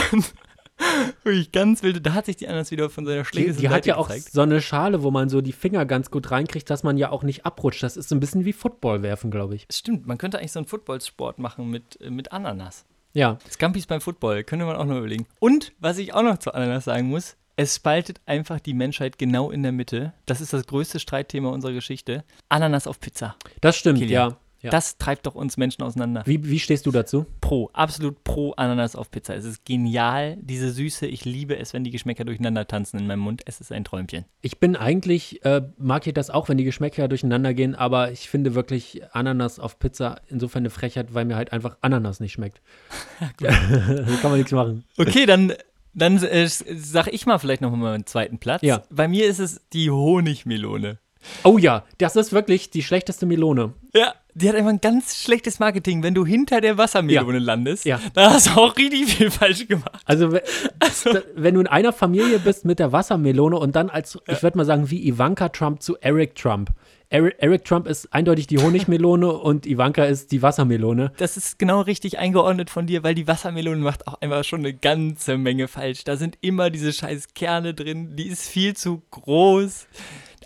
(laughs) Wirklich ganz wilde. Da hat sich die Ananas wieder von seiner Die, Schläge die hat ja auch so eine Schale, wo man so die Finger ganz gut reinkriegt, dass man ja auch nicht abrutscht. Das ist so ein bisschen wie Football werfen, glaube ich. Stimmt, man könnte eigentlich so einen Footballsport machen mit, äh, mit Ananas. Ja. Scampis beim Football, könnte man auch noch überlegen. Und, was ich auch noch zu Ananas sagen muss, es spaltet einfach die Menschheit genau in der Mitte. Das ist das größte Streitthema unserer Geschichte. Ananas auf Pizza. Das stimmt, Kilian. ja. Ja. Das treibt doch uns Menschen auseinander. wie, wie stehst du dazu? Pro, absolut pro Ananas auf Pizza. Es ist genial, diese Süße. Ich liebe es, wenn die Geschmäcker durcheinander tanzen in meinem Mund. Es ist ein Träumchen. Ich bin eigentlich, äh, mag ich das auch, wenn die Geschmäcker durcheinander gehen, aber ich finde wirklich Ananas auf Pizza insofern eine Frechheit, weil mir halt einfach Ananas nicht schmeckt. (laughs) da (laughs) kann man nichts machen. Okay, dann, dann äh, sag ich mal vielleicht noch mal meinen zweiten Platz. Ja. Bei mir ist es die Honigmelone. Oh ja, das ist wirklich die schlechteste Melone. Ja, die hat einfach ein ganz schlechtes Marketing. Wenn du hinter der Wassermelone landest, Ja. dann hast du auch richtig viel falsch gemacht. Also, we- (laughs) da- wenn du in einer Familie bist mit der Wassermelone und dann als, ich würde mal sagen, wie Ivanka Trump zu Eric Trump. Eric, Eric Trump ist eindeutig die Honigmelone (laughs) und Ivanka ist die Wassermelone. Das ist genau richtig eingeordnet von dir, weil die Wassermelone macht auch einfach schon eine ganze Menge falsch. Da sind immer diese scheiß Kerne drin, die ist viel zu groß.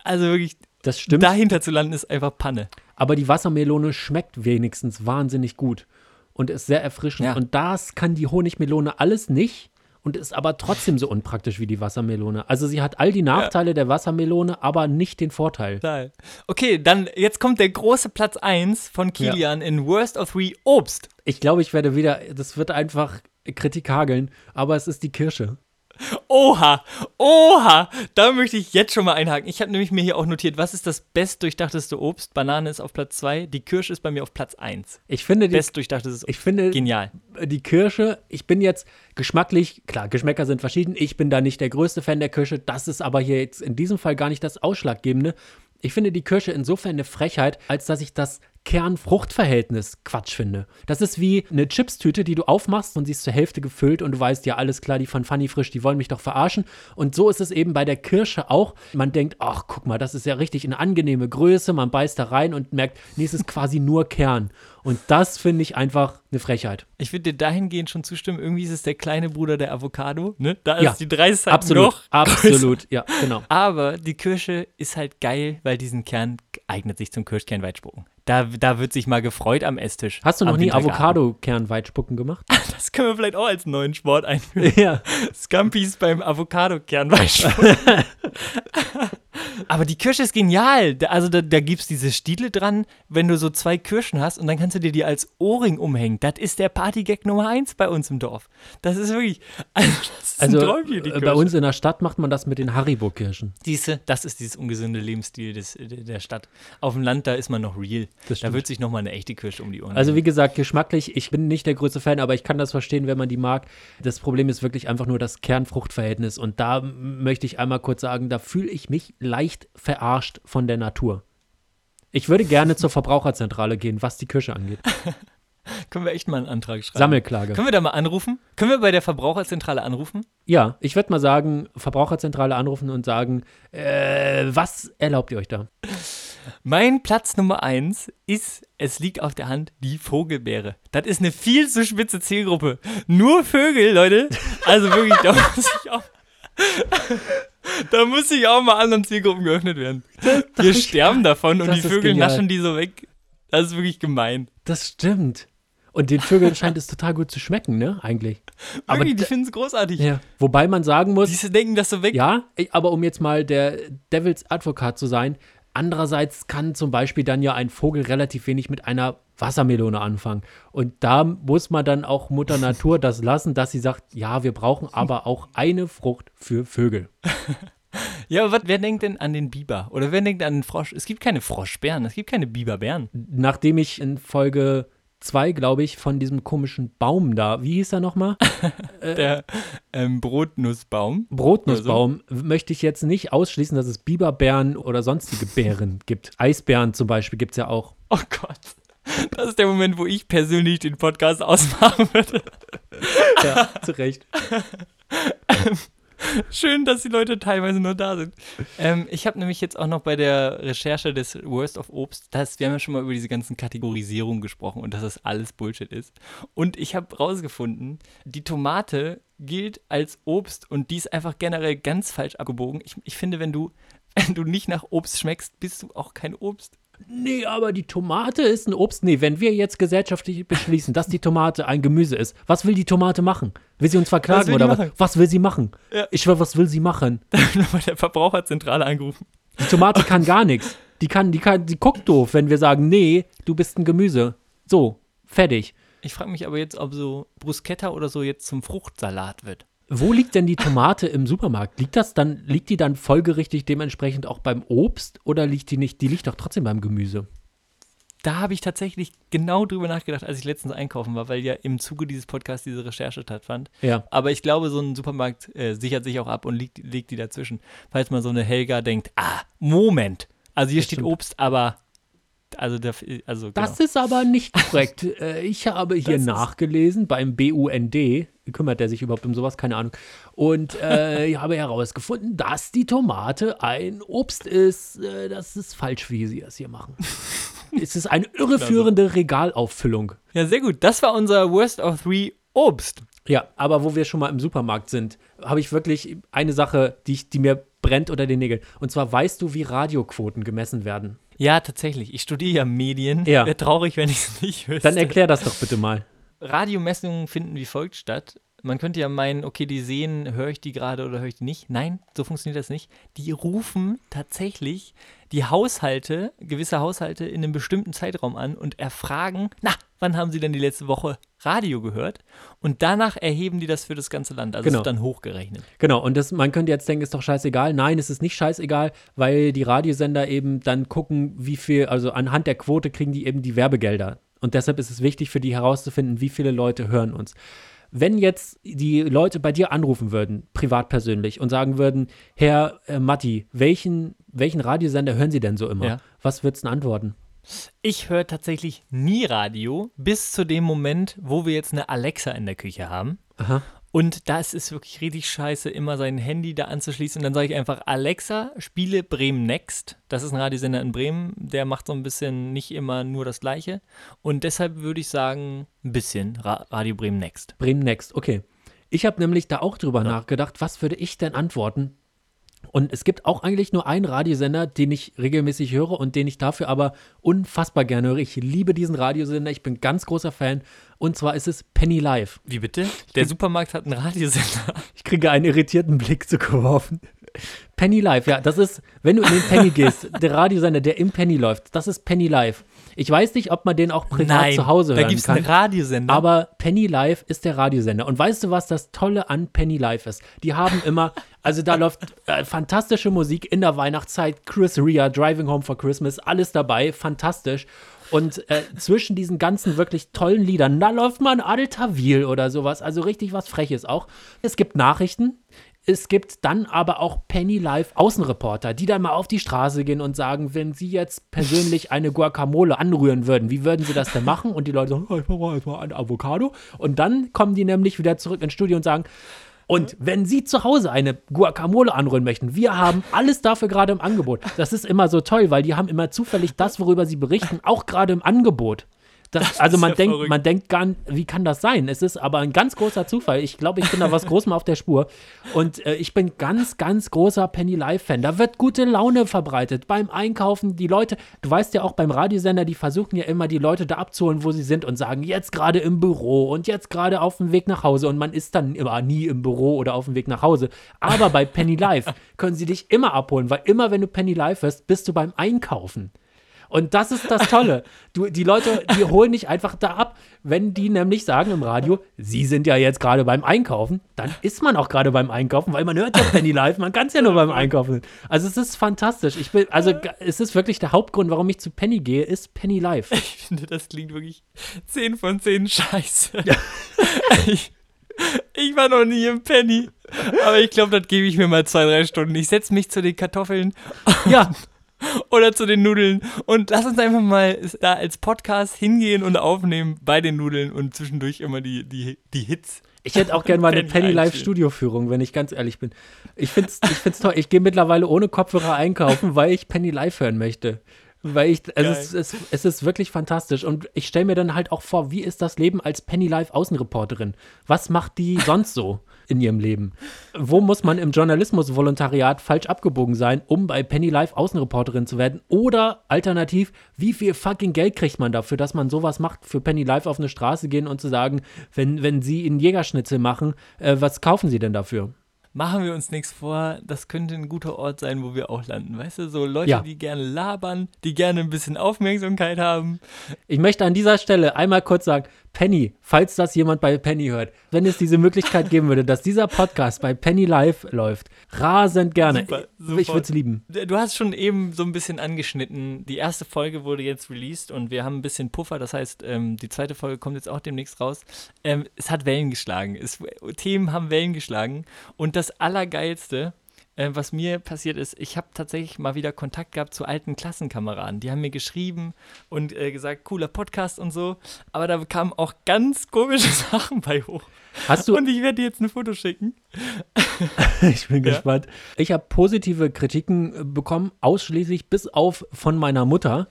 Also wirklich, Das stimmt. dahinter zu landen ist einfach Panne. Aber die Wassermelone schmeckt wenigstens wahnsinnig gut und ist sehr erfrischend. Ja. Und das kann die Honigmelone alles nicht und ist aber trotzdem so unpraktisch wie die Wassermelone. Also sie hat all die Nachteile der Wassermelone, aber nicht den Vorteil. Total. Okay, dann jetzt kommt der große Platz 1 von Kilian in Worst of Three Obst. Ich glaube, ich werde wieder, das wird einfach Kritik hageln, aber es ist die Kirsche. Oha, oha, da möchte ich jetzt schon mal einhaken. Ich habe nämlich mir hier auch notiert, was ist das bestdurchdachteste Obst? Banane ist auf Platz 2, die Kirsche ist bei mir auf Platz 1. Ich finde, die, Bestdurchdachtes Obst. ich finde Genial. die Kirsche, ich bin jetzt geschmacklich, klar, Geschmäcker sind verschieden. Ich bin da nicht der größte Fan der Kirsche. Das ist aber hier jetzt in diesem Fall gar nicht das Ausschlaggebende. Ich finde die Kirsche insofern eine Frechheit, als dass ich das Kern-Frucht-Verhältnis Quatsch finde. Das ist wie eine Chipstüte, die du aufmachst und sie ist zur Hälfte gefüllt und du weißt, ja, alles klar, die von Funny Frisch, die wollen mich doch verarschen. Und so ist es eben bei der Kirsche auch. Man denkt, ach, guck mal, das ist ja richtig eine angenehme Größe. Man beißt da rein und merkt, nee, es ist quasi nur Kern. Und das finde ich einfach eine Frechheit. Ich würde dir dahingehend schon zustimmen, irgendwie ist es der kleine Bruder der Avocado, ne? Da Ja, ist die Dreistheit Absolut, noch größer. absolut, ja, genau. Aber die Kirsche ist halt geil, weil diesen Kern eignet sich zum Kirschkernweitspucken. Da, da wird sich mal gefreut am Esstisch. Hast du noch nie. Avocado-Kernweitspucken gemacht? (laughs) Das können wir vielleicht auch als neuen Sport einführen. (laughs) ja. Scampis beim Avocado-Kernweitspucken. (laughs) Aber die Kirsche ist genial. Also da, da gibt es diese Stiele dran, wenn du so zwei Kirschen hast und dann kannst du dir die als Ohrring umhängen. Das ist der Partygag Nummer eins bei uns im Dorf. Das ist wirklich, also das ist Also ein Träumchen, die äh, bei Kirsche. uns in der Stadt macht man das mit den Haribo-Kirschen. Siehste, das ist dieses ungesunde Lebensstil des, der Stadt. Auf dem Land, da ist man noch real. Das Da wird sich nochmal eine echte Kirsche um die Ohren Also wie gesagt, geschmacklich, ich bin nicht der größte Fan, aber ich kann das verstehen, wenn man die mag. Das Problem ist wirklich einfach nur das Kern-Frucht-Verhältnis. Und da möchte ich einmal kurz sagen, da fühle ich mich leicht verarscht von der Natur. Ich würde gerne zur Verbraucherzentrale gehen, was die Kirsche angeht. (laughs) Können wir echt mal einen Antrag schreiben? Sammelklage. Können wir da mal anrufen? Können wir bei der Verbraucherzentrale anrufen? Ja, ich würde mal sagen, Verbraucherzentrale anrufen und sagen, äh, was erlaubt ihr euch da? Mein Platz Nummer eins ist, es liegt auf der Hand, die Vogelbeere. Das ist eine viel zu spitze Zielgruppe. Nur Vögel, Leute. Also wirklich, da (laughs) muss ich auch. (laughs) Da muss ich auch mal anderen Zielgruppen geöffnet werden. Wir sterben davon und das die Vögel genial. naschen die so weg. Das ist wirklich gemein. Das stimmt. Und den Vögeln scheint es total gut zu schmecken, ne? Eigentlich. Aber Wirklich, die d- finden es großartig. ja. Wobei man sagen muss, Die denken das so weg. ja, aber um jetzt mal der Devils Advokat zu sein, andererseits kann zum Beispiel dann ja ein Vogel relativ wenig mit einer Wassermelone anfangen. Und da muss man dann auch Mutter (laughs) Natur das lassen, dass sie sagt, ja, wir brauchen aber auch eine Frucht für Vögel. (laughs) Ja, aber was, wer denkt denn an den Biber? Oder wer denkt an den Frosch? Es gibt keine Froschbären, es gibt keine Biberbären. Nachdem ich in Folge 2, glaube ich, von diesem komischen Baum da, wie hieß er nochmal? (laughs) Der ähm, Brotnussbaum. Brotnussbaum möchte ich jetzt nicht ausschließen, dass es Biberbären oder sonstige Bären gibt. Eisbären zum Beispiel gibt es ja auch. Oh Gott. Das ist der Moment, wo ich persönlich den Podcast ausmachen würde. Ja, zu Recht. (laughs) (laughs) Schön, dass die Leute teilweise nur da sind. Ähm, ich habe nämlich jetzt auch noch bei der Recherche des Worst of Obst, das, wir haben ja schon mal über diese ganzen Kategorisierungen gesprochen und dass das alles Bullshit ist. Und ich habe rausgefunden, die Tomate gilt als Obst und die ist einfach generell ganz falsch abgebogen. Ich, ich finde, wenn du, (laughs) wenn du nicht nach Obst schmeckst, bist du auch kein Obst. Nee, aber die Tomate ist ein Obst. Nee, wenn wir jetzt gesellschaftlich beschließen, dass die Tomate ein Gemüse ist, was will die Tomate machen? Will sie uns verklagen will die oder was? machen? Was will sie machen? Ja. Ich schwör, was will sie machen? (laughs) Bei der Verbraucherzentrale angerufen. Die Tomate kann gar nichts. Die kann, die kann, die guckt doof, wenn wir sagen, nee, du bist ein Gemüse. So, fertig. Ich frage mich aber jetzt, ob so Bruschetta oder so jetzt zum Fruchtsalat wird. Wo liegt denn die Tomate im Supermarkt? Liegt das dann, liegt die dann folgerichtig dementsprechend auch beim Obst oder liegt die nicht? Die liegt doch trotzdem beim Gemüse. Da habe ich tatsächlich genau drüber nachgedacht, als ich letztens einkaufen war, weil ja im Zuge dieses Podcasts diese Recherche stattfand. Ja. Aber ich glaube, so ein Supermarkt äh, sichert sich auch ab und legt, legt die dazwischen. Falls mal so eine Helga denkt, ah, Moment. Also hier Das steht stimmt. Obst, aber also, der, also genau. Das ist aber nicht korrekt. (laughs) Äh, ich habe hier Das nachgelesen beim BUND, kümmert der sich überhaupt um sowas? Keine Ahnung. Und äh, ich habe herausgefunden, dass die Tomate ein Obst ist. Äh, das ist falsch, wie sie es hier machen. (laughs) es ist eine irreführende Regalauffüllung. ja, sehr gut. Das war unser Worst of Three Obst. Ja, aber wo wir schon mal im Supermarkt sind, habe ich wirklich eine Sache, die, ich, die mir brennt unter den Nägeln. Und zwar weißt du, wie Radioquoten gemessen werden? Ja, tatsächlich. Ich studiere ja Medien. Ja. Wäre traurig, wenn ich es nicht wüsste. Dann erklär das doch bitte mal. Radiomessungen finden wie folgt statt. Man könnte ja meinen, okay, die sehen, höre ich die gerade oder höre ich die nicht? Nein, so funktioniert das nicht. Die rufen tatsächlich die Haushalte, gewisse Haushalte in einem bestimmten Zeitraum an und erfragen, na, wann haben sie denn die letzte Woche Radio gehört? Und danach erheben die das für das ganze Land. Also Genau. wird dann hochgerechnet. Genau, und das, man könnte jetzt denken, ist doch scheißegal. Nein, es ist nicht scheißegal, weil die Radiosender eben dann gucken, wie viel, also anhand der Quote kriegen die eben die Werbegelder. Und deshalb ist es wichtig für die herauszufinden, wie viele Leute hören uns. Wenn jetzt die Leute bei dir anrufen würden, privat persönlich, und sagen würden, Herr äh, Matti, welchen, welchen Radiosender hören Sie denn so immer? Ja. Was würdest du antworten? Ich höre tatsächlich nie Radio bis zu dem Moment, wo wir jetzt eine Alexa in der Küche haben. Aha. Und das ist wirklich richtig scheiße, immer sein Handy da anzuschließen. Und dann sage ich einfach, Alexa, spiele Bremen Next. Das ist ein Radiosender in Bremen. Der macht so ein bisschen nicht immer nur das Gleiche. Und deshalb würde ich sagen, ein bisschen Ra Radio Bremen Next. Bremen Next, okay. Ich habe nämlich da auch drüber nachgedacht, was würde ich denn antworten? Und es gibt auch eigentlich nur einen Radiosender, den ich regelmäßig höre und den ich dafür aber unfassbar gerne höre. Ich liebe diesen Radiosender, ich bin ganz großer Fan. Und zwar ist es Penny Live. Wie bitte? Der Supermarkt hat einen Radiosender. Ich kriege einen irritierten Blick zugeworfen. Penny Live, ja, das ist, wenn du in den Penny gehst, (laughs) der Radiosender, der im Penny läuft, das ist Penny Live. Ich weiß nicht, ob man den auch privat zu Hause da hören gibt es kann. einen Radiosender. Aber Penny Live ist der Radiosender. Und weißt du, was das Tolle an Penny Live ist? Die haben immer, (laughs) also da läuft äh, fantastische Musik in der Weihnachtszeit, Chris Rea, Driving Home for Christmas, alles dabei, fantastisch. Und äh, zwischen diesen ganzen wirklich tollen Liedern, da läuft mal ein Adel Tawil oder sowas, also richtig was Freches auch. Es gibt Nachrichten, es gibt dann aber auch Penny Live Außenreporter, die dann mal auf die Straße gehen und sagen, wenn sie jetzt persönlich eine Guacamole anrühren würden, wie würden sie das denn machen? Und die Leute sagen, oh, ich mache mal erstmal ein Avocado. Und dann kommen die nämlich wieder zurück ins Studio und sagen, und wenn Sie zu Hause eine Guacamole anrühren möchten, wir haben alles dafür gerade im Angebot. Das ist immer so toll, weil die haben immer zufällig das, worüber sie berichten, auch gerade im Angebot. Das, also man ja denkt, verrückt. man denkt gar nicht, wie kann das sein? Es ist aber ein ganz großer Zufall. Ich glaube, ich bin da was Großem auf der Spur. Und äh, ich bin ganz, ganz großer Penny Live-Fan. Da wird gute Laune verbreitet beim Einkaufen. Die Leute, du weißt ja auch beim Radiosender, die versuchen ja immer die Leute da abzuholen, wo sie sind und sagen, jetzt gerade im Büro und jetzt gerade auf dem Weg nach Hause. Und man ist dann immer nie im Büro oder auf dem Weg nach Hause. Aber bei Penny Live können sie dich immer abholen, weil immer, wenn du Penny Live hörst, bist du beim Einkaufen. Und das ist das Tolle. Du, die Leute, die holen dich einfach da ab. Wenn die nämlich sagen im Radio, sie sind ja jetzt gerade beim Einkaufen, dann ist man auch gerade beim Einkaufen, weil man hört ja Penny Live, man kann es ja nur beim Einkaufen. Also es ist fantastisch. Ich will, also es ist wirklich der Hauptgrund, warum ich zu Penny gehe, ist Penny Live. Ich finde, das klingt wirklich 10 von 10 scheiße. (laughs) Ich, ich war noch nie im Penny. Aber ich glaube, das gebe ich mir mal zwei, drei Stunden. Ich setze mich zu den Kartoffeln Ja, (laughs) oder zu den Nudeln und lass uns einfach mal da als Podcast hingehen und aufnehmen bei den Nudeln und zwischendurch immer die, die, die Hits. ich hätte auch gerne mal eine (laughs) Penny Live. Studioführung, wenn ich ganz ehrlich bin. Ich finde es ich find's toll. Ich gehe mittlerweile ohne Kopfhörer einkaufen, weil ich Penny Live hören möchte. Weil ich, Geil. es ist, es, es ist wirklich fantastisch. Und ich stelle mir dann halt auch vor, wie ist das Leben als Penny Live Außenreporterin? Was macht die sonst so in ihrem Leben? Wo muss man im Journalismusvolontariat falsch abgebogen sein, um bei Penny Live Außenreporterin zu werden? Oder alternativ, wie viel fucking Geld kriegt man dafür, dass man sowas macht, für Penny Live auf eine Straße gehen und zu sagen, wenn, wenn sie einen Jägerschnitzel machen, äh, was kaufen sie denn dafür? Machen wir uns nichts vor, das könnte ein guter Ort sein, wo wir auch landen. Weißt du, so Leute, Ja. die gerne labern, die gerne ein bisschen Aufmerksamkeit haben. Ich möchte an dieser Stelle einmal kurz sagen, Penny, falls das jemand bei Penny hört, wenn es diese Möglichkeit geben würde, dass dieser Podcast bei Penny Live läuft, rasend gerne. Super, ich sofort. würde es lieben. Du hast schon eben so ein bisschen angeschnitten. Die erste Folge wurde jetzt released und wir haben ein bisschen Puffer. Das heißt, ähm, die zweite Folge kommt jetzt auch demnächst raus. Ähm, es hat Wellen geschlagen. Es, Themen haben Wellen geschlagen. Und das Allergeilste, äh, was mir passiert ist, ich habe tatsächlich mal wieder Kontakt gehabt zu alten Klassenkameraden. Die haben mir geschrieben und äh, gesagt, cooler Podcast und so. Aber da kamen auch ganz komische (laughs) Sachen bei hoch. Hast du, Und ich werde dir jetzt ein Foto schicken. (laughs) ich bin Ja. gespannt. Ich habe positive Kritiken äh, bekommen, ausschließlich bis auf von meiner Mutter,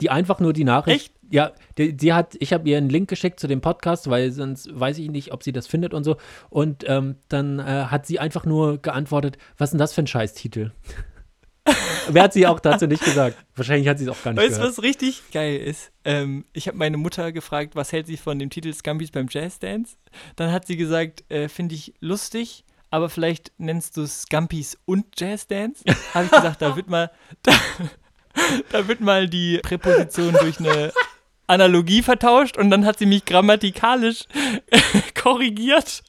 die einfach nur die Nachricht. Echt? Ja, die, sie hat, ich habe ihr einen Link geschickt zu dem Podcast, weil sonst weiß ich nicht, ob sie das findet und so. Und ähm, dann äh, hat sie einfach nur geantwortet, was ist denn das für ein Scheißtitel? (laughs) Wer hat sie auch dazu nicht gesagt? Wahrscheinlich hat sie es auch gar nicht Weißt du, gehört. was richtig geil ist? Ähm, ich habe meine Mutter gefragt, was hält sie von dem Titel Scumbies beim Jazzdance? Dann hat sie gesagt, äh, finde ich lustig, aber vielleicht nennst du es Scumpies und Jazzdance? Habe ich gesagt, da wird mal, (laughs) da, (laughs) da wird mal die Präposition durch eine Analogie vertauscht und dann hat sie mich grammatikalisch (laughs) korrigiert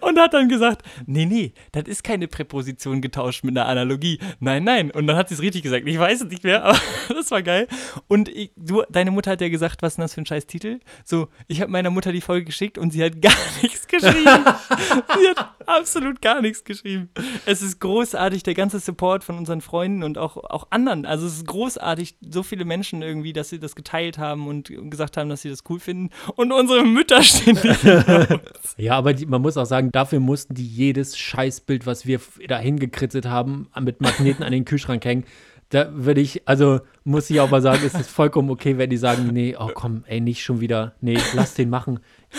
und hat dann gesagt, nee, nee, das ist keine Präposition getauscht mit einer Analogie. Nein, nein. Und dann hat sie es richtig gesagt. Ich weiß es nicht mehr, (laughs) aber das war geil. Und ich, du, deine Mutter hat ja gesagt, was ist denn das für ein scheiß Titel? So, ich habe meiner Mutter die Folge geschickt und sie hat (laughs) gar nichts geschrieben. sie hat absolut gar nichts geschrieben. Es ist großartig, der ganze Support von unseren Freunden und auch, auch anderen. Also es ist großartig, so viele Menschen irgendwie, dass sie das geteilt haben und gesagt haben, dass sie das cool finden. Und unsere Mütter stehen (laughs) Ja, aber die, man muss auch sagen, dafür mussten die jedes Scheißbild, was wir da hingekritzelt haben, mit Magneten an den Kühlschrank hängen. Da würde ich, also muss ich auch mal sagen, ist es vollkommen okay, wenn die sagen, nee, oh komm, ey, nicht schon wieder, nee, lass den machen.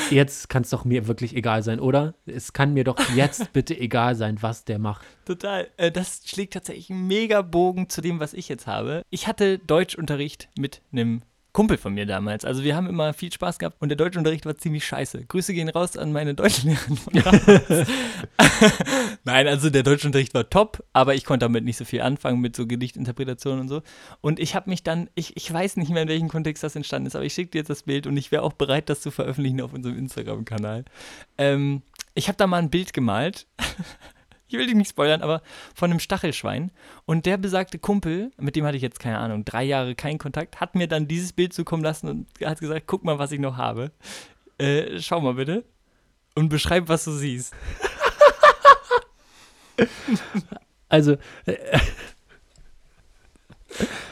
Jetzt kann es doch mir wirklich egal sein, oder? Es kann mir doch jetzt bitte egal sein, was der macht. Total. Äh, das schlägt tatsächlich einen mega Bogen zu dem, was ich jetzt habe. Ich hatte Deutschunterricht mit einem Kumpel von mir damals. Also wir haben immer viel Spaß gehabt und der Deutschunterricht war ziemlich scheiße. Grüße gehen raus an meine Deutschlehrerin. (laughs) Nein, also der Deutschunterricht war top, aber ich konnte damit nicht so viel anfangen mit so Gedichtinterpretationen und so. Und ich habe mich dann, ich, ich weiß nicht mehr, in welchem Kontext das entstanden ist, aber ich schicke dir jetzt das Bild und ich wäre auch bereit, das zu veröffentlichen auf unserem Instagram-Kanal. Ähm, ich habe da mal ein Bild gemalt. (laughs) ich will dich nicht spoilern, aber von einem Stachelschwein. Und der besagte Kumpel, mit dem hatte ich jetzt keine Ahnung, drei Jahre keinen Kontakt, hat mir dann dieses Bild zukommen lassen und hat gesagt, guck mal, was ich noch habe. Äh, schau mal bitte. Und beschreib, was du siehst. (laughs) Also, äh, (laughs)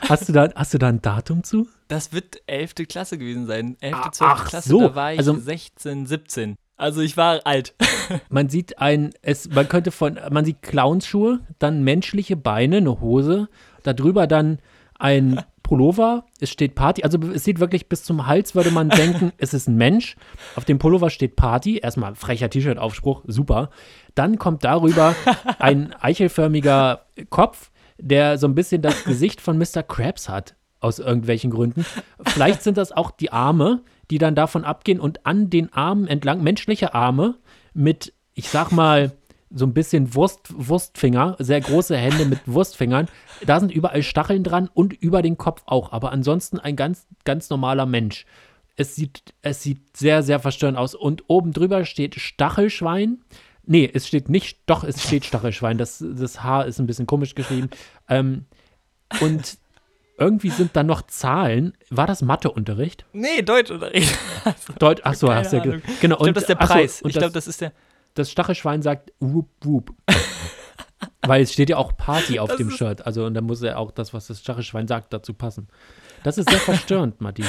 hast, du da, hast du da ein Datum zu? Das wird 11. Klasse gewesen sein. 11. Ah, 12. ach Klasse, so. da war ich Also- 16, 17. Also ich war alt. (laughs) Man sieht ein, es, man könnte von, man sieht Clownsschuhe, dann menschliche Beine, eine Hose, darüber dann ein Pullover, es steht Party, also es sieht wirklich bis zum Hals, würde man (laughs) denken, es ist ein Mensch. Auf dem Pullover steht Party, erstmal frecher T-Shirt-Aufspruch, super. Dann kommt darüber (laughs) ein eichelförmiger Kopf, der so ein bisschen das Gesicht von Mr. Krabs hat, aus irgendwelchen Gründen. Vielleicht sind das auch die Arme, die dann davon abgehen und an den Armen entlang, menschliche Arme mit, ich sag mal, so ein bisschen Wurst, Wurstfinger, sehr große Hände mit (laughs) Wurstfingern. Da sind überall Stacheln dran und über den Kopf auch. Aber ansonsten ein ganz, ganz normaler Mensch. Es sieht, es sieht sehr, sehr verstörend aus. Und oben drüber steht Stachelschwein. Nee, es steht nicht, doch, es steht (laughs) Stachelschwein. Das, das Haar ist ein bisschen komisch geschrieben. Ähm, und irgendwie sind da noch Zahlen. War das Matheunterricht? Nee, Deutschunterricht. (laughs) Deut Ach so, Keine hast du ja ge- Ahnung. genau. Ich glaube, das ist der ach so, Preis. ich das- glaube, das ist der. das Stachelschwein sagt whoop whoop. (laughs) Weil es steht ja auch Party auf Das dem Shirt. Also und da muss ja auch das, was das Stachelschwein sagt, dazu passen. Das ist sehr verstörend, Matti.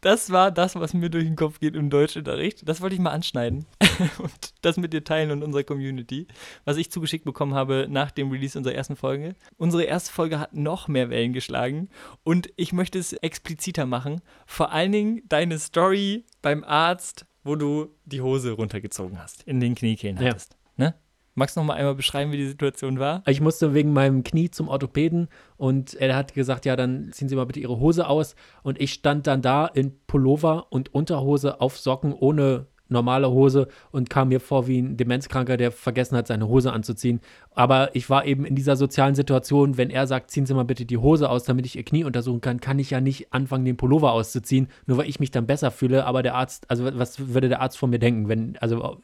Das war das, was mir durch den Kopf geht im Deutschunterricht. Das wollte ich mal anschneiden (laughs) und das mit dir teilen und unserer Community, was ich zugeschickt bekommen habe nach dem Release unserer ersten Folge. Unsere erste Folge hat noch mehr Wellen geschlagen und ich möchte es expliziter machen. Vor allen Dingen deine Story beim Arzt, wo du die Hose runtergezogen hast, in den Kniekehlen Ja. hattest. Ne? Magst du noch mal einmal beschreiben, wie die Situation war? Ich musste wegen meinem Knie zum Orthopäden und er hat gesagt, ja, dann ziehen Sie mal bitte Ihre Hose aus. Und ich stand dann da in Pullover und Unterhose auf Socken ohne normale Hose und kam mir vor wie ein Demenzkranker, der vergessen hat, seine Hose anzuziehen. Aber ich war eben in dieser sozialen Situation, wenn er sagt, ziehen Sie mal bitte die Hose aus, damit ich Ihr Knie untersuchen kann, kann ich ja nicht anfangen, den Pullover auszuziehen, nur weil ich mich dann besser fühle. Aber der Arzt, also was würde der Arzt von mir denken, wenn, also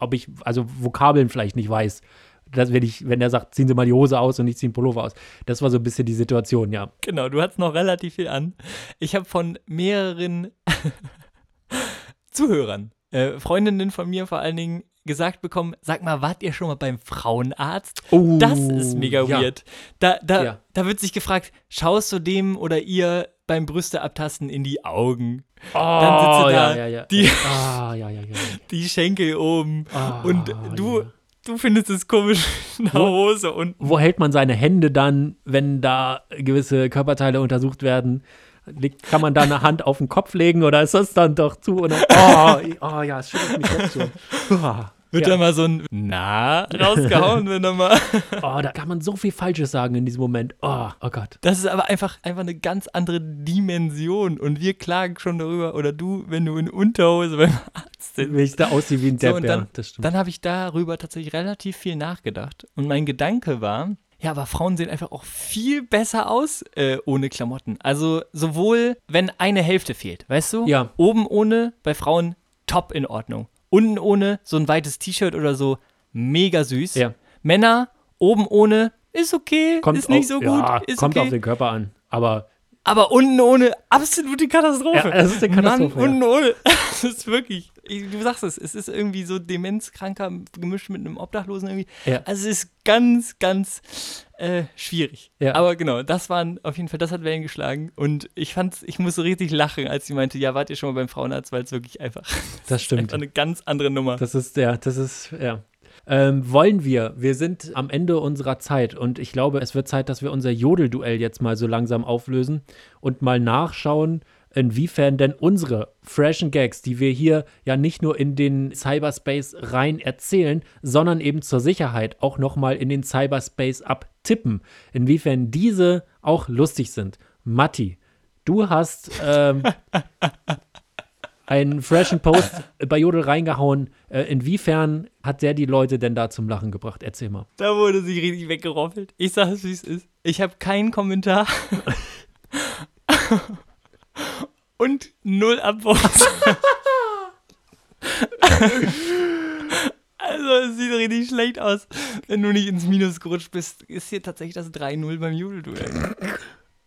ob ich, also Vokabeln vielleicht nicht weiß. Das, wenn, ich, wenn er sagt, ziehen Sie mal die Hose aus und ich ziehe den Pullover aus. Das war so ein bisschen die Situation, ja. Genau, du hattest noch relativ viel an. Ich habe von mehreren (laughs) Zuhörern, äh, Freundinnen von mir vor allen Dingen, gesagt bekommen, sag mal, wart ihr schon mal beim Frauenarzt? Oh, das ist mega ja. weird. Da, da, Ja. da wird sich gefragt, schaust du dem oder ihr beim Brüste abtasten in die Augen? Oh, Dann sitzt du da, ja, ja, die- Ah, ja. Die Schenkel oben Ah, und du, du findest es komisch (laughs) in der Hose und Wo hält man seine Hände dann, wenn da gewisse Körperteile untersucht werden? Kann man da eine Hand auf den Kopf legen oder ist das dann doch zu? (laughs) Oh, oh ja, es schüttelt mich jetzt schon. (laughs) Uah. Wird ja. da mal so ein Na rausgehauen, wenn er mal. (laughs) Oh, da kann man so viel Falsches sagen in diesem Moment. Oh, oh Gott. Das ist aber einfach, einfach eine ganz andere Dimension und wir klagen schon darüber oder du, wenn du in Unterhose beim Arzt sitzt. Wie ich da aussehe wie ein So, Depp, ja, dann, das stimmt. dann habe ich darüber tatsächlich relativ viel nachgedacht. Und mein Gedanke war, ja, aber Frauen sehen einfach auch viel besser aus äh, ohne Klamotten. Also sowohl, wenn eine Hälfte fehlt, weißt du? Ja. Oben ohne, bei Frauen top in Ordnung. Unten ohne, so ein weites T-Shirt oder so, mega süß. Ja. Männer, oben ohne, ist okay, kommt ist nicht auf, so gut, ja, kommt okay. auf den Körper an. Aber Aber unten ohne, absolute Katastrophe. Ja, das ist eine Katastrophe, Mann, unten ohne. (laughs) Das ist wirklich, ich- du sagst es, es ist irgendwie so demenzkranker gemischt mit einem Obdachlosen irgendwie. Ja. Also es ist ganz, ganz äh, schwierig. Ja. Aber genau, das waren auf jeden Fall, das hat Wellen geschlagen. Und ich fand's, ich musste richtig lachen, als sie meinte, ja, wart ihr schon mal beim Frauenarzt, weil es wirklich einfach, (laughs) das einfach stimmt. eine ganz andere Nummer. Das ist, ja, das ist, ja. Ähm, wollen wir? Wir sind am Ende unserer Zeit und ich glaube, es wird Zeit, dass wir unser Jodelduell jetzt mal so langsam auflösen und mal nachschauen, inwiefern denn unsere freshen Gags, die wir hier ja nicht nur in den Cyberspace rein erzählen, sondern eben zur Sicherheit auch nochmal in den Cyberspace abtippen, inwiefern diese auch lustig sind. Matti, du hast ähm, (laughs) einen freshen Post bei Jodel reingehauen. Äh, inwiefern hat der die Leute denn da zum Lachen gebracht? Erzähl mal. Da wurde sie richtig weggeroffelt. Ich sag es, wie es ist. Ich habe keinen Kommentar. (laughs) Und null Upvotes. (laughs) also, es sieht richtig schlecht aus. Wenn du nicht ins Minus gerutscht bist, ist hier tatsächlich das 3-0 beim Judelduell.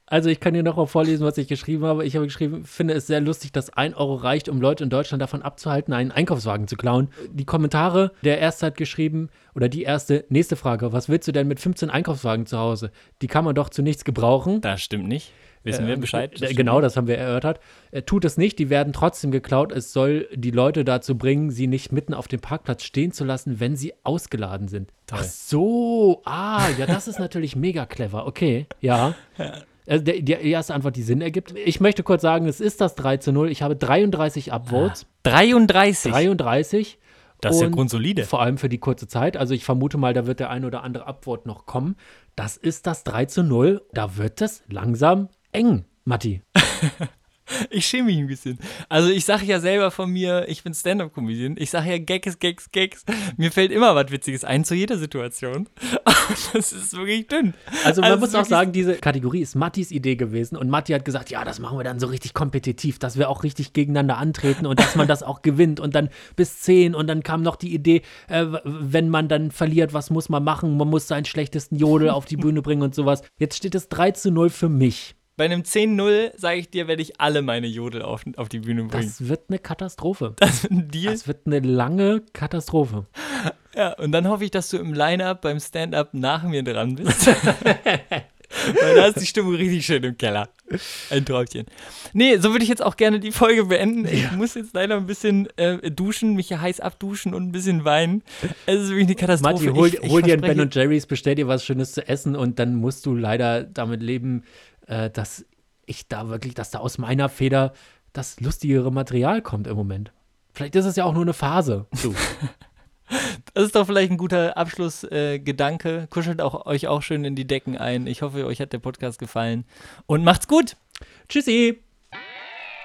Also ich kann dir noch mal vorlesen, was ich geschrieben habe. Ich habe geschrieben, finde es sehr lustig, dass ein Euro reicht, um Leute in Deutschland davon abzuhalten, einen Einkaufswagen zu klauen. Die Kommentare der erste hat geschrieben, oder die erste, nächste Frage, was willst du denn mit 15 Einkaufswagen zu Hause? Die kann man doch zu nichts gebrauchen. Das stimmt nicht. Wissen wir Ähm, Bescheid? äh, genau, das haben wir erörtert. Er tut es nicht, die werden trotzdem geklaut. Es soll die Leute dazu bringen, sie nicht mitten auf dem Parkplatz stehen zu lassen, wenn sie ausgeladen sind. Ach so, ah, ja, das ist natürlich mega clever. Okay, ja. (laughs) Also der, die erste Antwort, die Sinn ergibt. Ich möchte kurz sagen, es ist das 3 zu 0. Ich habe 33 Upvotes. 33. 33. Das ist ja Und grundsolide. Vor allem für die kurze Zeit. Also ich vermute mal, da wird der ein oder andere Upvote noch kommen. Das ist das 3 zu 0. Da wird es langsam eng, Matti. (laughs) Ich schäme mich ein bisschen. Also ich sage ja selber von mir, ich bin Stand-Up-Comedian. Ich sage ja Gags, Gags, Gags. Mir fällt immer was Witziges ein zu jeder Situation. (laughs) das ist wirklich dünn. Also man Also muss auch sagen, diese Kategorie ist Mattis Idee gewesen und Matti hat gesagt, ja, das machen wir dann so richtig kompetitiv, dass wir auch richtig gegeneinander antreten und dass man das auch gewinnt und dann bis 10 und dann kam noch die Idee, äh, wenn man dann verliert, was muss man machen? Man muss seinen schlechtesten Jodel auf die Bühne bringen und sowas. Jetzt steht es 3 zu 0 für mich. Bei einem 10-0, sage ich dir, werde ich alle meine Jodel auf, auf die Bühne bringen. Das wird eine Katastrophe. Das ein Deal. Das wird eine lange Katastrophe. Ja, und dann hoffe ich, dass du im Line-Up beim Stand-Up nach mir dran bist. (laughs) Weil da ist die Stimmung richtig schön im Keller. Ein Träumchen. Nee, so würde ich jetzt auch gerne die Folge beenden. Ich muss jetzt leider ein bisschen äh, duschen, mich hier heiß abduschen und ein bisschen weinen. Es ist wirklich eine Katastrophe. Matti, hol, Ich- ich hol dir ein Ben und Jerry's, bestell dir was Schönes zu essen und dann musst du leider damit leben, äh, dass ich da wirklich, dass da aus meiner Feder das lustigere Material kommt im Moment. Vielleicht ist es ja auch nur eine Phase. Du. (laughs) Das ist doch vielleicht ein guter Abschlussgedanke. Äh, Gedanke. Kuschelt auch, euch auch schön in die Decken ein. Ich hoffe, euch hat der Podcast gefallen. Und macht's gut! Tschüssi.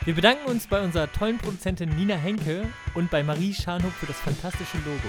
Wir bedanken uns bei unserer tollen Produzentin Nina Henke und bei Marie Scharnhoff für das fantastische Logo.